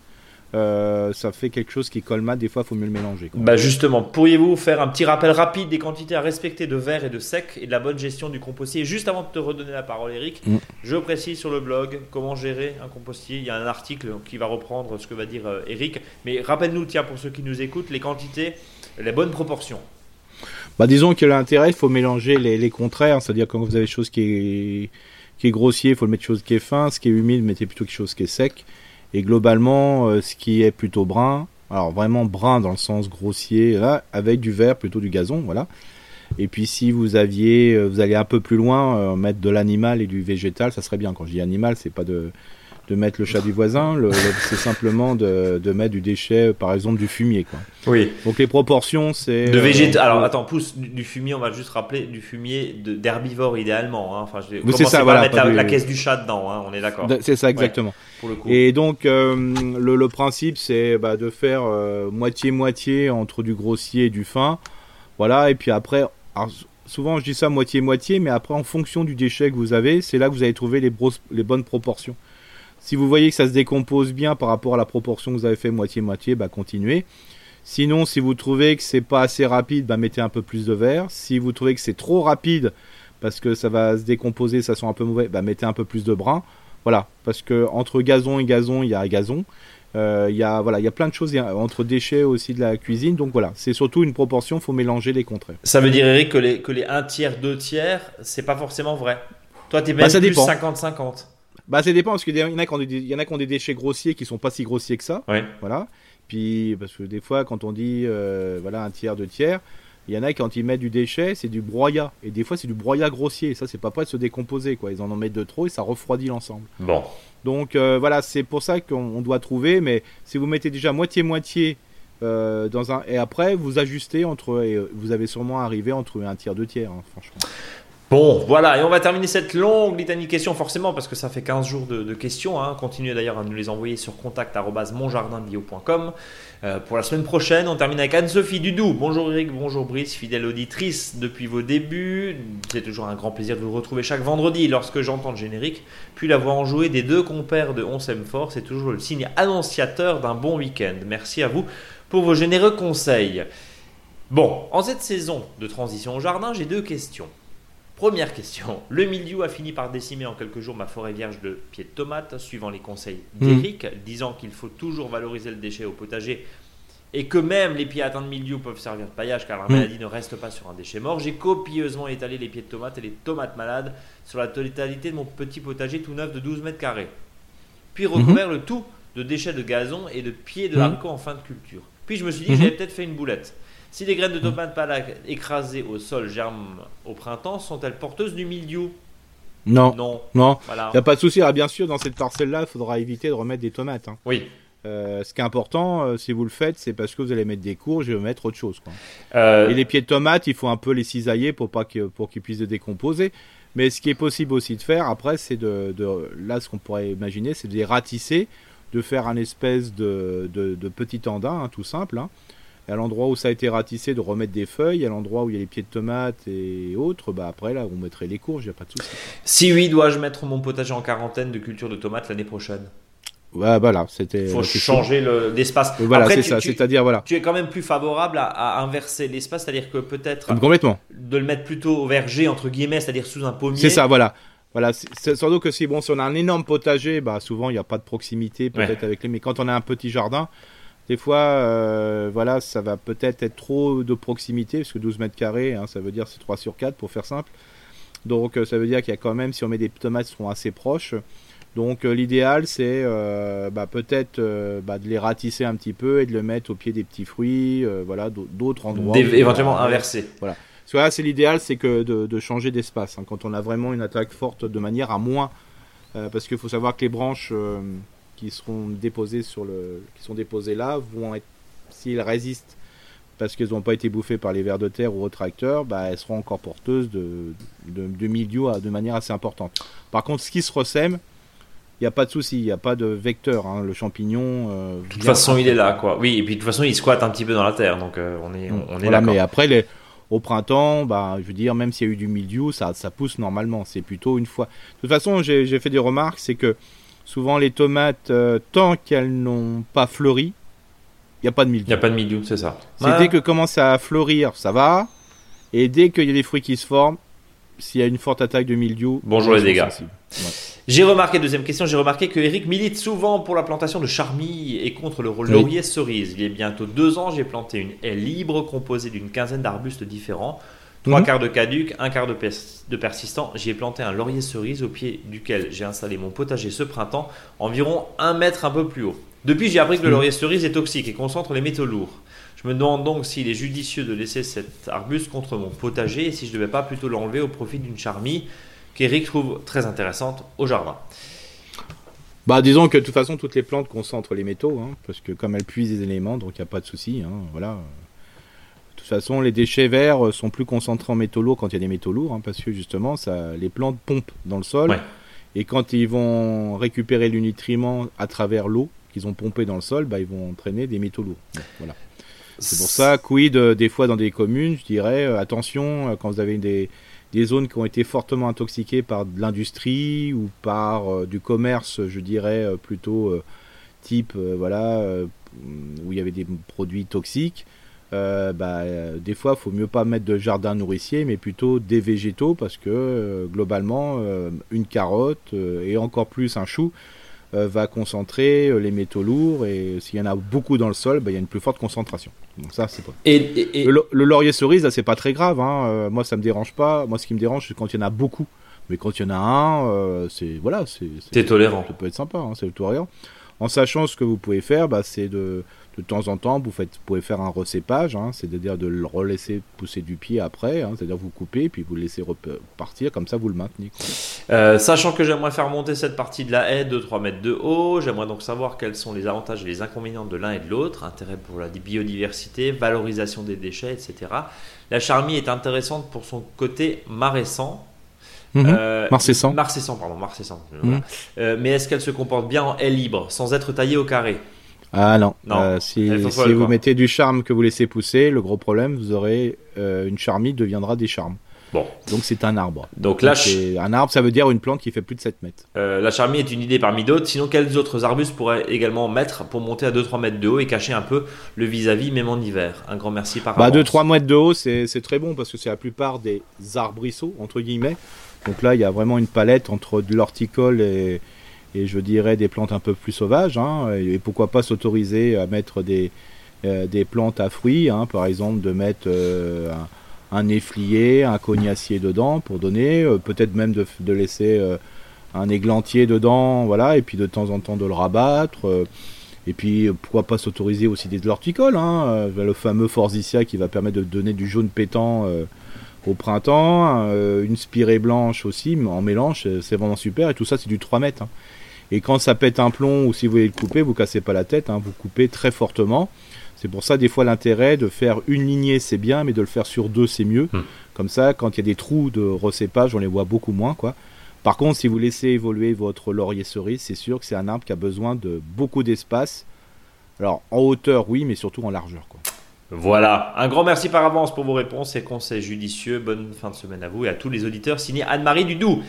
euh, ça fait quelque chose qui colmate. Des fois, il faut mieux le mélanger. quoi. Bah justement, pourriez-vous faire un petit rappel rapide des quantités à respecter de verre et de sec et de la bonne gestion du compostier? Juste avant de te redonner la parole, Eric, Mm. je précise sur le blog comment gérer un compostier. Il y a un article qui va reprendre ce que va dire euh, Eric. Mais rappelle-nous, tiens, pour ceux qui nous écoutent, les quantités, les bonnes proportions. Bah, disons que l'intérêt, il faut mélanger les, les contraires, c'est-à-dire quand vous avez chose qui est, qui est grossier, il faut le mettre chose qui est fin, ce qui est humide, mettez plutôt quelque chose qui est sec. Et globalement, euh, ce qui est plutôt brun, alors vraiment brun dans le sens grossier, là, avec du vert, plutôt du gazon, voilà. Et puis si vous aviez, euh, vous allez un peu plus loin, euh, mettre de l'animal et du végétal, ça serait bien. Quand je dis animal, c'est pas de, de mettre le chat du voisin, le- le- c'est simplement de, de mettre du déchet, par exemple du fumier, quoi. Oui. Donc les proportions, c'est... De euh, végétal. Alors attends, pousse du, du fumier, on va juste rappeler du fumier d'herbivore idéalement. hein. Enfin, je vais ça, voilà, mettre pas la, du- la caisse du chat dedans, hein, on est d'accord. C'est ça exactement. Pour le coup. Et donc euh, le, le principe c'est bah, de faire euh, moitié moitié entre du grossier et du fin, voilà. Et puis après, alors, souvent je dis ça moitié moitié, mais après en fonction du déchet que vous avez, c'est là que vous allez trouver les bonnes proportions. Si vous voyez que ça se décompose bien par rapport à la proportion que vous avez fait moitié-moitié, bah continuez. Sinon, si vous trouvez que c'est pas assez rapide, bah mettez un peu plus de verre. Si vous trouvez que c'est trop rapide parce que ça va se décomposer, ça sent un peu mauvais, bah mettez un peu plus de brun. Voilà, parce que entre gazon et gazon, il y a gazon. Euh, il y a voilà, il y a plein de choses entre déchets aussi de la cuisine. Donc voilà, c'est surtout une proportion, faut mélanger les contraires. Ça veut dire Eric que les que les 1 tiers, 2 tiers, c'est pas forcément vrai. Toi, tu es bah, même plus 50-50. Bah ça dépend parce qu'il y en a qui ont des, y en a qui ont des déchets grossiers qui sont pas si grossiers que ça. Ouais. Voilà. Puis, parce que des fois, quand on dit euh, voilà un tiers, deux tiers, il y en a quand ils mettent du déchet, c'est du broyat. Et des fois, c'est du broyat grossier. Ça, c'est pas prêt de se décomposer. Quoi. Ils en en mettent de trop et ça refroidit l'ensemble. Bon. Donc euh, voilà, c'est pour ça qu'on doit trouver. Mais si vous mettez déjà moitié-moitié euh, dans un et après vous ajustez entre et vous avez sûrement arrivé entre un tiers deux tiers hein, franchement Bon, voilà, et on va terminer cette longue litanie de questions, forcément, parce que ça fait 15 jours de, questions. Hein. Continuez d'ailleurs à nous les envoyer sur contact.monjardinbio.com. Euh, pour la semaine prochaine, on termine avec Anne-Sophie Dudou. Bonjour Eric, bonjour Brice, fidèle auditrice depuis vos débuts. C'est toujours un grand plaisir de vous retrouver chaque vendredi lorsque j'entends le générique. Puis la voix enjouée des deux compères de 11 Fort, c'est toujours le signe annonciateur d'un bon week-end. Merci à vous pour vos généreux conseils. Bon, en cette saison de transition au jardin, j'ai deux questions. Première question. Le milieu a fini par décimer en quelques jours ma forêt vierge de pieds de tomates, suivant les conseils d'Eric, hmm. disant qu'il faut toujours valoriser le déchet au potager et que même les pieds atteints de milieu peuvent servir de paillage car la hmm. maladie ne reste pas sur un déchet mort. J'ai copieusement étalé les pieds de tomates et les tomates malades sur la totalité de mon petit potager tout neuf de 12 mètres carrés. Puis hmm. recouvert le tout de déchets de gazon et de pieds de haricots en fin de culture. Puis je me suis dit que j'avais peut-être fait une boulette. Si les graines de tomates palak écrasées au sol germent au printemps, sont-elles porteuses du mildiou? Non. Non. Non. Il n'y a pas de souci. Ah, bien sûr, dans cette parcelle-là, il faudra éviter de remettre des tomates. Hein. Oui. Euh, ce qui est important, euh, si vous le faites, c'est parce que vous allez mettre des courges et mettre autre chose. Euh, et les pieds de tomates, il faut un peu les cisailler pour pas pour qu'ils puissent se décomposer. Mais ce qui est possible aussi de faire après, c'est de, là ce qu'on pourrait imaginer, c'est de les ratisser, de faire un espèce de, de, petit andin, hein, tout simple. Hein à l'endroit où ça a été ratissé, de remettre des feuilles. À l'endroit où il y a les pieds de tomates et autres, bah après là, on mettrait les courges, il n'y a pas de souci. Si oui, dois-je mettre mon potager en quarantaine de culture de tomates l'année prochaine? Ouais, voilà, c'était. Il faut changer l'espace. voilà, c'est ça. C'est-à-dire, voilà. Tu es quand même plus favorable à, inverser l'espace, c'est-à-dire que peut-être. Complètement. De le mettre plutôt au verger entre guillemets, c'est-à-dire sous un pommier. C'est ça, voilà. Voilà, c'est surtout que si bon, si on a un énorme potager, bah souvent il n'y a pas de proximité peut-être avec les. Mais quand on a un petit jardin, des fois, euh, voilà, ça va peut-être être trop de proximité, parce que 12 mètres carrés, hein, ça veut dire c'est 3 sur 4 pour faire simple. Donc euh, ça veut dire qu'il y a quand même, si on met des tomates sont assez proches, donc euh, l'idéal c'est bah, peut-être bah, de les ratisser un petit peu et de le mettre au pied des petits fruits, voilà, d'autres endroits. éventuellement inverser. Voilà. Parce c'est l'idéal, c'est que de, changer d'espace. Hein, quand on a vraiment une attaque forte, de manière à moins, parce qu'il faut savoir que les branches qui seront déposées sur le, qui sont déposées là vont être, s'ils résistent parce qu'elles n'ont pas été bouffées par les vers de terre ou autres tracteurs, bah, elles seront encore porteuses de, de, de milieu de manière assez importante. Par contre, ce qui se ressème, il n'y a pas de souci, il n'y a pas de vecteur. Hein. le champignon. Euh, de toute façon, il est là, quoi. Oui, et puis de toute façon, il squatte un petit peu dans la terre, donc euh, on est, on, est là. Mais après, les, au printemps, bah, je veux dire, même s'il y a eu du milieu, ça, ça pousse normalement. C'est plutôt une fois. De toute façon, j'ai fait des remarques, c'est que Souvent, les tomates, euh, tant qu'elles n'ont pas fleuri, il n'y a pas de mildiou. Il n'y a pas de mildiou, c'est ça. C'est dès que commence à fleurir, ça va. Et dès qu'il y a des fruits qui se forment, s'il y a une forte attaque de mildiou, bonjour les dégâts. J'ai remarqué, deuxième question, j'ai remarqué que Eric milite souvent pour la plantation de charmilles et contre le laurier cerise. Il y a bientôt deux ans, j'ai planté une haie libre composée d'une quinzaine d'arbustes différents. Trois mhm. quarts de caduc, un quart de, de persistant. J'y ai planté un laurier cerise au pied duquel j'ai installé mon potager ce printemps, environ un mètre un peu plus haut. Depuis, j'ai appris que le mhm. laurier cerise est toxique et concentre les métaux lourds. Je me demande donc s'il est judicieux de laisser cet arbuste contre mon potager et si je ne devais pas plutôt l'enlever au profit d'une charmille qu'Eric trouve très intéressante au jardin. Bah, disons que de toute façon, toutes les plantes concentrent les métaux, hein, parce que comme elles puisent des éléments, donc il n'y a pas de souci. Hein, voilà. De toute façon, les déchets verts sont plus concentrés en métaux lourds quand il y a des métaux lourds, hein, parce que justement, ça, les plantes pompent dans le sol. Et quand ils vont récupérer le nutriment à travers l'eau qu'ils ont pompé dans le sol, bah, ils vont entraîner des métaux lourds. voilà. C'est pour ça, quid, euh, des fois dans des communes, je dirais, euh, attention, euh, quand vous avez des, des zones qui ont été fortement intoxiquées par de l'industrie ou par du commerce, je dirais plutôt type voilà où il y avait des produits toxiques. Bah, des fois, il faut mieux pas mettre de jardin nourricier, mais plutôt des végétaux, parce que globalement, une carotte et encore plus un chou, euh, va concentrer euh, les métaux lourds et s'il y en a beaucoup dans le sol, bah, il y a une plus forte concentration. Donc ça, c'est pas. Et, Le, laurier cerise, là, c'est pas très grave. Hein. Euh, moi, ça me dérange pas. Moi, ce qui me dérange, c'est quand il y en a beaucoup. Mais quand il y en a un, c'est voilà, c'est. tolérant. Ça peut être sympa, hein, c'est tolérant. En sachant ce que vous pouvez faire, bah, c'est de de temps en temps, vous, faites, pouvez faire un recépage, hein, c'est-à-dire de le relaisser pousser du pied après, hein, c'est-à-dire vous coupez puis vous le laissez repartir, comme ça vous le maintenez. Euh, sachant que j'aimerais faire monter cette partie de la haie de 3 mètres de haut, j'aimerais donc savoir quels sont les avantages et les inconvénients de l'un et de l'autre, intérêt pour la biodiversité, valorisation des déchets, etc. La charmie est intéressante pour son côté maraissant, Mmh. Euh, pardon. Mhm. Euh, mais est-ce qu'elle se comporte bien en haie libre, sans être taillée au carré? Ah non, euh, si, vous mettez du charme que vous laissez pousser, le gros problème, vous aurez euh, une charmie deviendra des charmes. Bon. Donc c'est un arbre. Donc là, un arbre, ça veut dire une plante qui fait plus de 7 mètres. Euh, la charmie est une idée parmi d'autres. Sinon, quels autres arbustes pourraient également mettre pour monter à 2-3 mètres de haut et cacher un peu le vis-à-vis, même en hiver? Un grand merci par bah, 2-3 mètres de haut, c'est très bon parce que c'est la plupart des arbrisseaux, entre guillemets. Donc là, il y a vraiment une palette entre de l'horticole et, et je dirais des plantes un peu plus sauvages. Hein, et pourquoi pas s'autoriser à mettre des, euh, des plantes à fruits, hein, par exemple de mettre euh, un, un, un cognacier dedans pour donner, euh, peut-être même de, laisser un églantier dedans, voilà, et puis de temps en temps de le rabattre. et puis pourquoi pas s'autoriser aussi des de l'horticole, hein, le fameux Forsythia qui va permettre de donner du jaune pétant au printemps, une spirée blanche aussi en mélange, c'est vraiment super, et tout ça c'est du 3 mètres. Et quand ça pète un plomb ou si vous voulez le couper, vous cassez pas la tête, hein, vous coupez très fortement. C'est pour ça des fois l'intérêt de faire une lignée c'est bien, mais de le faire sur deux c'est mieux. Hmm. Comme ça, quand il y a des trous de recépage, on les voit beaucoup moins quoi. Par contre, si vous laissez évoluer votre laurier cerise, c'est sûr que c'est un arbre qui a besoin de beaucoup d'espace. Alors en hauteur oui, mais surtout en largeur quoi. Voilà, un grand merci par avance pour vos réponses et conseils judicieux. Bonne fin de semaine à vous et à tous les auditeurs. Signé Anne-Marie Dudou.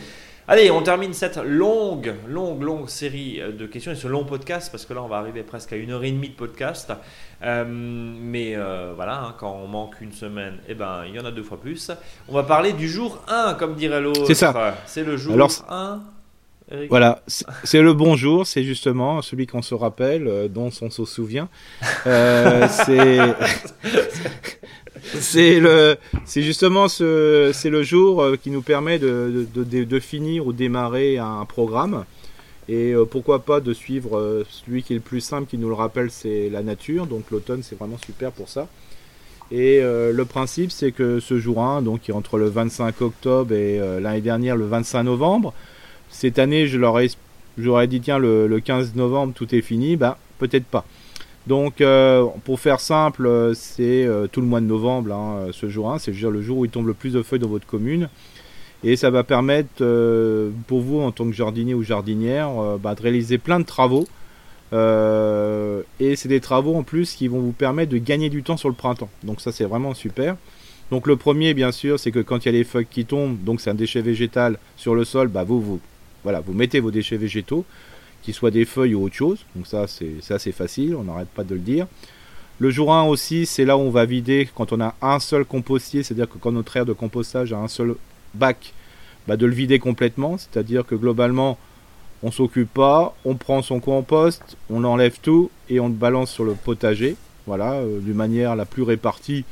Allez, on termine cette longue, longue, longue série euh, de questions et ce long podcast parce que là, on va arriver presque à une heure et demie de podcast. Euh, mais euh, voilà, hein, quand on manque une semaine, eh ben, il y en a deux fois plus. On va parler du jour 1, comme dirait l'autre. C'est ça. C'est le jour 1. Voilà, c'est le bonjour, c'est justement celui qu'on se rappelle, dont on se souvient. c'est c'est le, c'est justement ce, c'est le jour euh, qui nous permet de, de, de, finir ou démarrer un programme. Et euh, pourquoi pas de suivre euh, celui qui est le plus simple, qui nous le rappelle, c'est la nature. Donc l'automne, c'est vraiment super pour ça. Et le principe, c'est que ce jour 1, donc qui est entre le 25 octobre et l'année dernière le 25 novembre, cette année, je leur j'aurais dit tiens le, le, 15 novembre tout est fini, bah peut-être pas. Donc, euh, pour faire simple, euh, c'est euh, tout le mois de novembre, hein, ce jour 1, c'est le jour où il tombe le plus de feuilles dans votre commune. Et ça va permettre pour vous, en tant que jardinier ou jardinière, bah, de réaliser plein de travaux. et c'est des travaux en plus qui vont vous permettre de gagner du temps sur le printemps. Donc ça, c'est vraiment super. Donc le premier, bien sûr, c'est que quand il y a les feuilles qui tombent, donc c'est un déchet végétal sur le sol, bah, vous, vous, voilà, vous mettez vos déchets végétaux qu'il soit des feuilles ou autre chose. Donc ça, c'est assez facile, on n'arrête pas de le dire. Le jour 1 aussi, c'est là où on va vider quand on a un seul compostier, c'est-à-dire que quand notre aire de compostage a un seul bac, bah de le vider complètement. C'est-à-dire que globalement, on s'occupe pas, on prend son compost, on enlève tout et on le balance sur le potager. Voilà, euh, d'une manière la plus répartie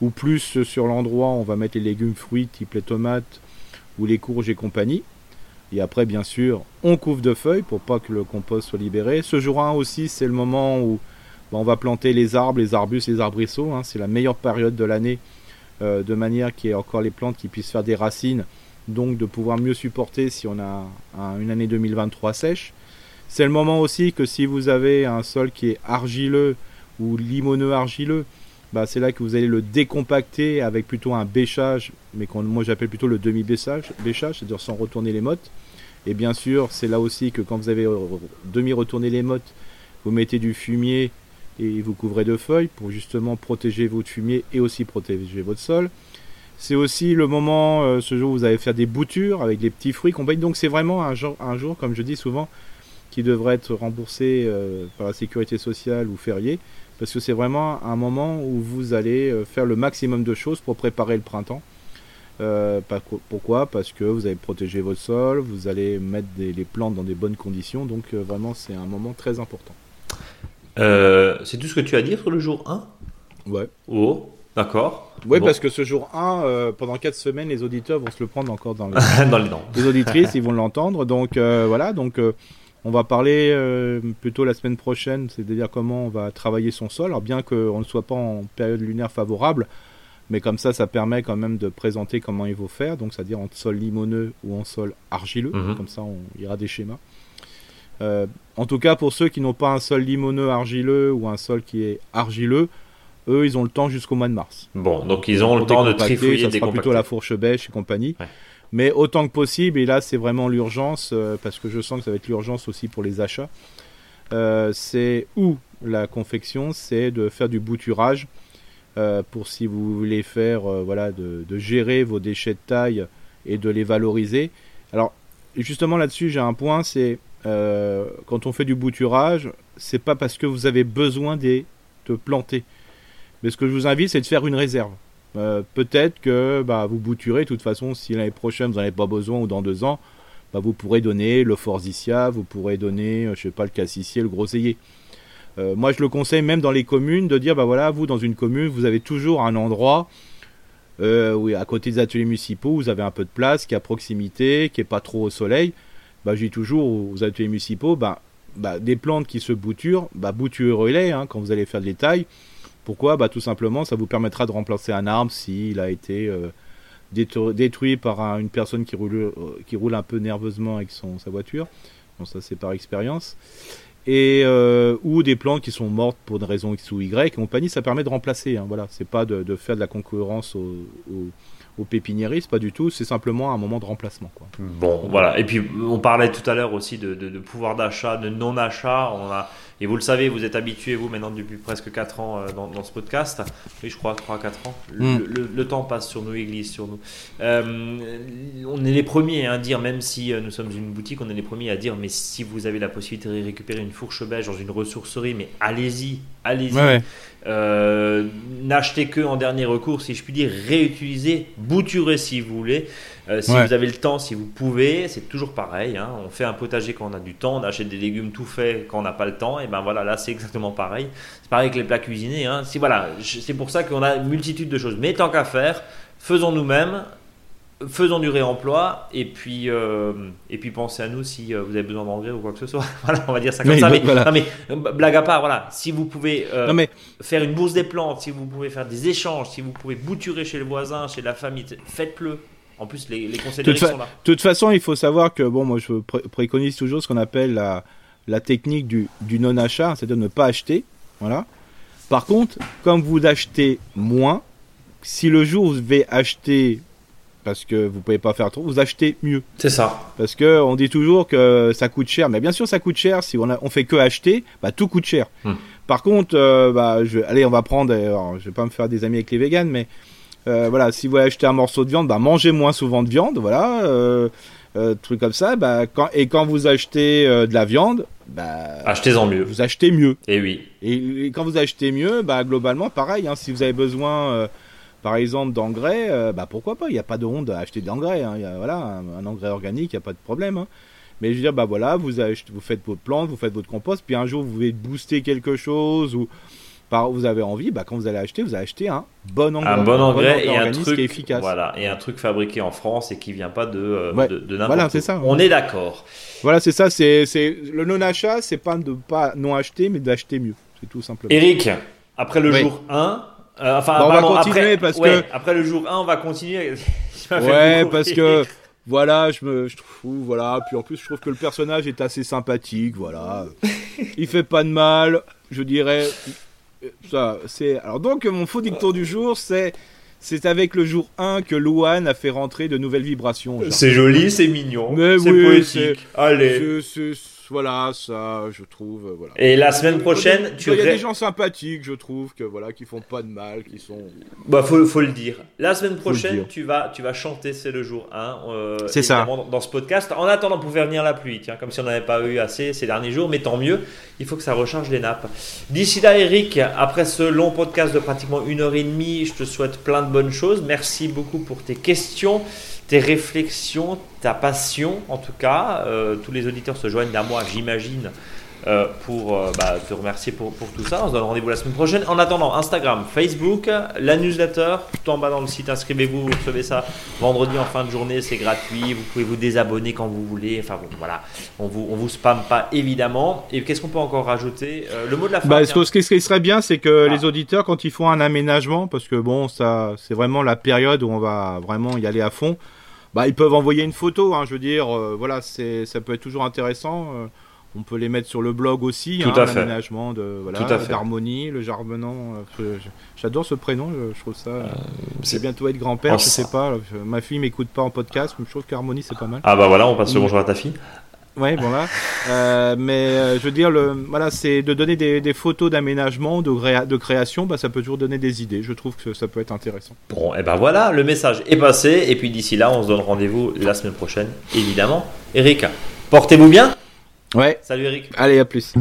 ou plus sur l'endroit, on va mettre les légumes, fruits, type les tomates ou les courges et compagnie. Et après, bien sûr, on couvre de feuilles pour pas que le compost soit libéré. Ce jour 1 aussi, c'est le moment où bah, on va planter les arbres, les arbustes, les arbrisseaux. Hein. C'est la meilleure période de l'année, euh, de manière qu'il y ait encore les plantes qui puissent faire des racines, donc de pouvoir mieux supporter si on a une année 2023 sèche. C'est le moment aussi que si vous avez un sol qui est argileux ou limoneux argileux, bah, c'est là que vous allez le décompacter avec plutôt un bêchage, mais qu'on, moi j'appelle plutôt le demi-bêchage, c'est-à-dire sans retourner les mottes. Et bien sûr, c'est là aussi que quand vous avez demi-retourné les mottes, vous mettez du fumier et vous couvrez de feuilles pour justement protéger votre fumier et aussi protéger votre sol. C'est aussi le moment, euh, ce jour, où vous allez faire des boutures avec des petits fruits compagnie. Donc c'est vraiment un jour, un jour, comme je dis souvent, qui devrait être remboursé euh, par la sécurité sociale ou férié, parce que c'est vraiment un moment où vous allez euh, faire le maximum de choses pour préparer le printemps. Euh, pourquoi? Parce que vous allez protéger votre sol, vous allez mettre des, les plantes dans des bonnes conditions, donc euh, vraiment c'est un moment très important. Euh, c'est tout ce que tu as à dire sur le jour 1 Ouais. Oh, d'accord. Oui, parce que ce jour 1, pendant 4 semaines, les auditeurs vont se le prendre encore dans les, dans les dents. Les auditrices, ils vont l'entendre, donc voilà, donc on va parler plutôt la semaine prochaine, c'est-à-dire comment on va travailler son sol, alors bien qu'on ne soit pas en période lunaire favorable, mais comme ça, ça permet quand même de présenter comment il faut faire, donc c'est-à-dire en sol limoneux ou en sol argileux, mhm. comme ça on ira des schémas. Euh, en tout cas, pour ceux qui n'ont pas un sol limoneux argileux ou un sol qui est argileux, eux, ils ont le temps jusqu'au mois de mars. Bon, donc ils ont le temps de trifouiller, ça sera plutôt la fourche bêche et compagnie. Mais autant que possible, et là c'est vraiment l'urgence, euh, parce que je sens que ça va être l'urgence aussi pour les achats, euh, c'est où la confection, c'est de faire du bouturage euh, pour si vous voulez faire euh, voilà de, gérer vos déchets de taille et de les valoriser. Alors justement là-dessus j'ai un point, c'est euh, quand on fait du bouturage, c'est pas parce que vous avez besoin de planter. Mais ce que je vous invite, c'est de faire une réserve. Peut-être que bah, vous bouturez, de toute façon, si l'année prochaine vous n'en avez pas besoin ou dans deux ans, bah, vous pourrez donner le forsythia, vous pourrez donner, je sais pas, le cassissier, le groseillier. Euh, moi, je le conseille même dans les communes de dire, bah voilà, vous dans une commune, vous avez toujours un endroit euh, à côté des ateliers municipaux, vous avez un peu de place, qui est à proximité, qui est pas trop au soleil. Bah, je dis toujours aux ateliers municipaux, bah, bah, des plantes qui se bouturent, bah, bouturez-les hein, quand vous allez faire des tailles. Pourquoi? Bah, Tout simplement, ça vous permettra de remplacer un arbre s'il a été euh, détruit par une personne qui roule, euh, qui roule un peu nerveusement avec son, sa voiture. Ça, c'est par expérience et euh, ou des plantes qui sont mortes pour une raison X ou Y et compagnie, ça permet de remplacer. Hein, voilà, c'est pas de, faire de la concurrence au, au, aux pépiniéristes, pas du tout, c'est simplement un moment de remplacement. Quoi. Bon, voilà. Et puis, on parlait tout à l'heure aussi de, de, de pouvoir d'achat, de non-achat. On a, et vous le savez, vous êtes habitués, vous, maintenant, depuis presque 4 ans euh, dans, dans, ce podcast. Oui, je crois, 3-4 ans. Hmm. Le, le, temps passe sur nous, Église, sur nous. Euh, on est les premiers à dire, même si euh, nous sommes une boutique, on est les premiers à dire, mais si vous avez la possibilité de récupérer une fourche beige dans une ressourcerie, mais allez-y, allez-y. Ouais, ouais. Euh, n'achetez que en dernier recours, si je puis dire, réutilisez, bouturez si vous voulez. Euh, si vous avez le temps, si vous pouvez, c'est toujours pareil. Hein. On fait un potager quand on a du temps, on achète des légumes tout faits quand on n'a pas le temps. Et ben voilà, là c'est exactement pareil. C'est pareil avec les plats cuisinés. Hein. Si, voilà, c'est pour ça qu'on a une multitude de choses. Mais tant qu'à faire, faisons nous-mêmes faisons du réemploi et puis euh, et puis pensez à nous si euh, vous avez besoin d'engrais ou quoi que ce soit. voilà, on va dire ça comme ça. Mais, non, mais blague à part, voilà, si vous pouvez faire une bourse des plantes, si vous pouvez faire des échanges, si vous pouvez bouturer chez le voisin, chez la famille, faites-le. En plus, les, les conseils sont là. De toute façon, il faut savoir que bon, moi, je préconise toujours ce qu'on appelle la, la technique du, du non-achat, c'est-à-dire ne pas acheter. Voilà. Par contre, comme vous achetez moins, si le jour où vous devez acheter parce que vous pouvez pas faire trop, vous achetez mieux. C'est ça. Parce que on dit toujours que ça coûte cher, mais bien sûr ça coûte cher. Si on, a, on fait que acheter, bah tout coûte cher. Hmm. Par contre, euh, bah je, allez, on va prendre. Alors, je vais pas me faire des amis avec les véganes, mais euh, voilà, si vous achetez un morceau de viande, bah mangez moins souvent de viande, voilà. Euh, euh, truc comme ça, bah, quand, et quand vous achetez euh, de la viande, bah, achetez-en mieux. Vous achetez mieux. Et oui. Et, quand vous achetez mieux, bah, globalement, pareil, hein, si vous avez besoin par exemple d'engrais, euh, bah pourquoi pas, il n'y a pas de honte à acheter de l'engrais, hein. voilà, un, engrais organique, il n'y a pas de problème. Hein. Mais je veux dire, bah voilà, vous, vous faites votre plante, vous faites votre compost, puis un jour vous voulez booster quelque chose ou par, vous avez envie, bah quand vous allez acheter, vous allez acheter un bon engrais, un bon engrais, et un truc efficace. Voilà, et un truc fabriqué en France et qui vient pas de, euh, de, n'importe voilà, c'est ça. On est d'accord. Voilà, c'est ça. C'est, c'est le non achat, c'est pas de pas non acheter, mais d'acheter mieux. C'est tout simplement. Eric, après le jour 1, euh, enfin, on va continuer après, parce que après le jour 1, on va continuer. ouais, parce que voilà, je me je trouve voilà, puis en plus je trouve que le personnage est assez sympathique, voilà. Il fait pas de mal, je dirais ça c'est alors donc mon faux dicton du jour, c'est c'est avec le jour 1 que Luan a fait rentrer de nouvelles vibrations. C'est joli, c'est mignon, c'est poétique. Allez. Voilà, ça, je trouve, euh, voilà. Et la semaine prochaine, tu. Il y a des gens sympathiques, je trouve, que voilà, qui font pas de mal, qui sont. Bah, faut, faut le dire. La semaine prochaine, tu vas, tu vas chanter, c'est le jour 1. Euh, c'est ça. Dans, ce podcast. En attendant, pour faire venir la pluie, tiens, comme si on n'avait pas eu assez ces derniers jours, mais tant mieux. Il faut que ça recharge les nappes. D'ici là, Eric, après ce long podcast de pratiquement une heure et demie, je te souhaite plein de bonnes choses. Merci beaucoup pour tes questions tes réflexions, ta passion en tout cas. Euh, tous les auditeurs se joignent à moi, j'imagine, euh, pour euh, bah, te remercier pour, pour, tout ça. On se donne rendez-vous la semaine prochaine. En attendant, Instagram, Facebook, la newsletter, tout en bas dans le site, inscrivez-vous, vous recevez ça vendredi en fin de journée, c'est gratuit. Vous pouvez vous désabonner quand vous voulez. Enfin bon, voilà, on vous, on vous spamme pas évidemment. Et qu'est-ce qu'on peut encore rajouter Le mot de la fin. Bah, ce, qui serait bien, c'est que ah. les auditeurs, quand ils font un aménagement, parce que bon, ça, c'est vraiment la période où on va vraiment y aller à fond bah, ils peuvent envoyer une photo, hein, je veux dire, euh, voilà, c'est, ça peut être toujours intéressant. Euh, on peut les mettre sur le blog aussi, Tout hein, l'aménagement de voilà, d'harmonie, le jarbonant. Euh, j'adore ce prénom, je, trouve ça. c'est bientôt être grand-père, je sais pas. ma fille m'écoute pas en podcast, mais je trouve qu'harmonie c'est pas mal. Ah bah voilà, on passe le bonjour à ta fille. Ouais, bon là. Euh, mais euh, je veux dire, le, voilà, c'est de donner des, des photos d'aménagement, de, de création, bah, ça peut toujours donner des idées. Je trouve que ça peut être intéressant. Bon, et eh ben voilà, le message est passé. Et puis d'ici là, on se donne rendez-vous la semaine prochaine, évidemment. Eric, portez-vous bien. Ouais. Salut Eric. Allez, à plus.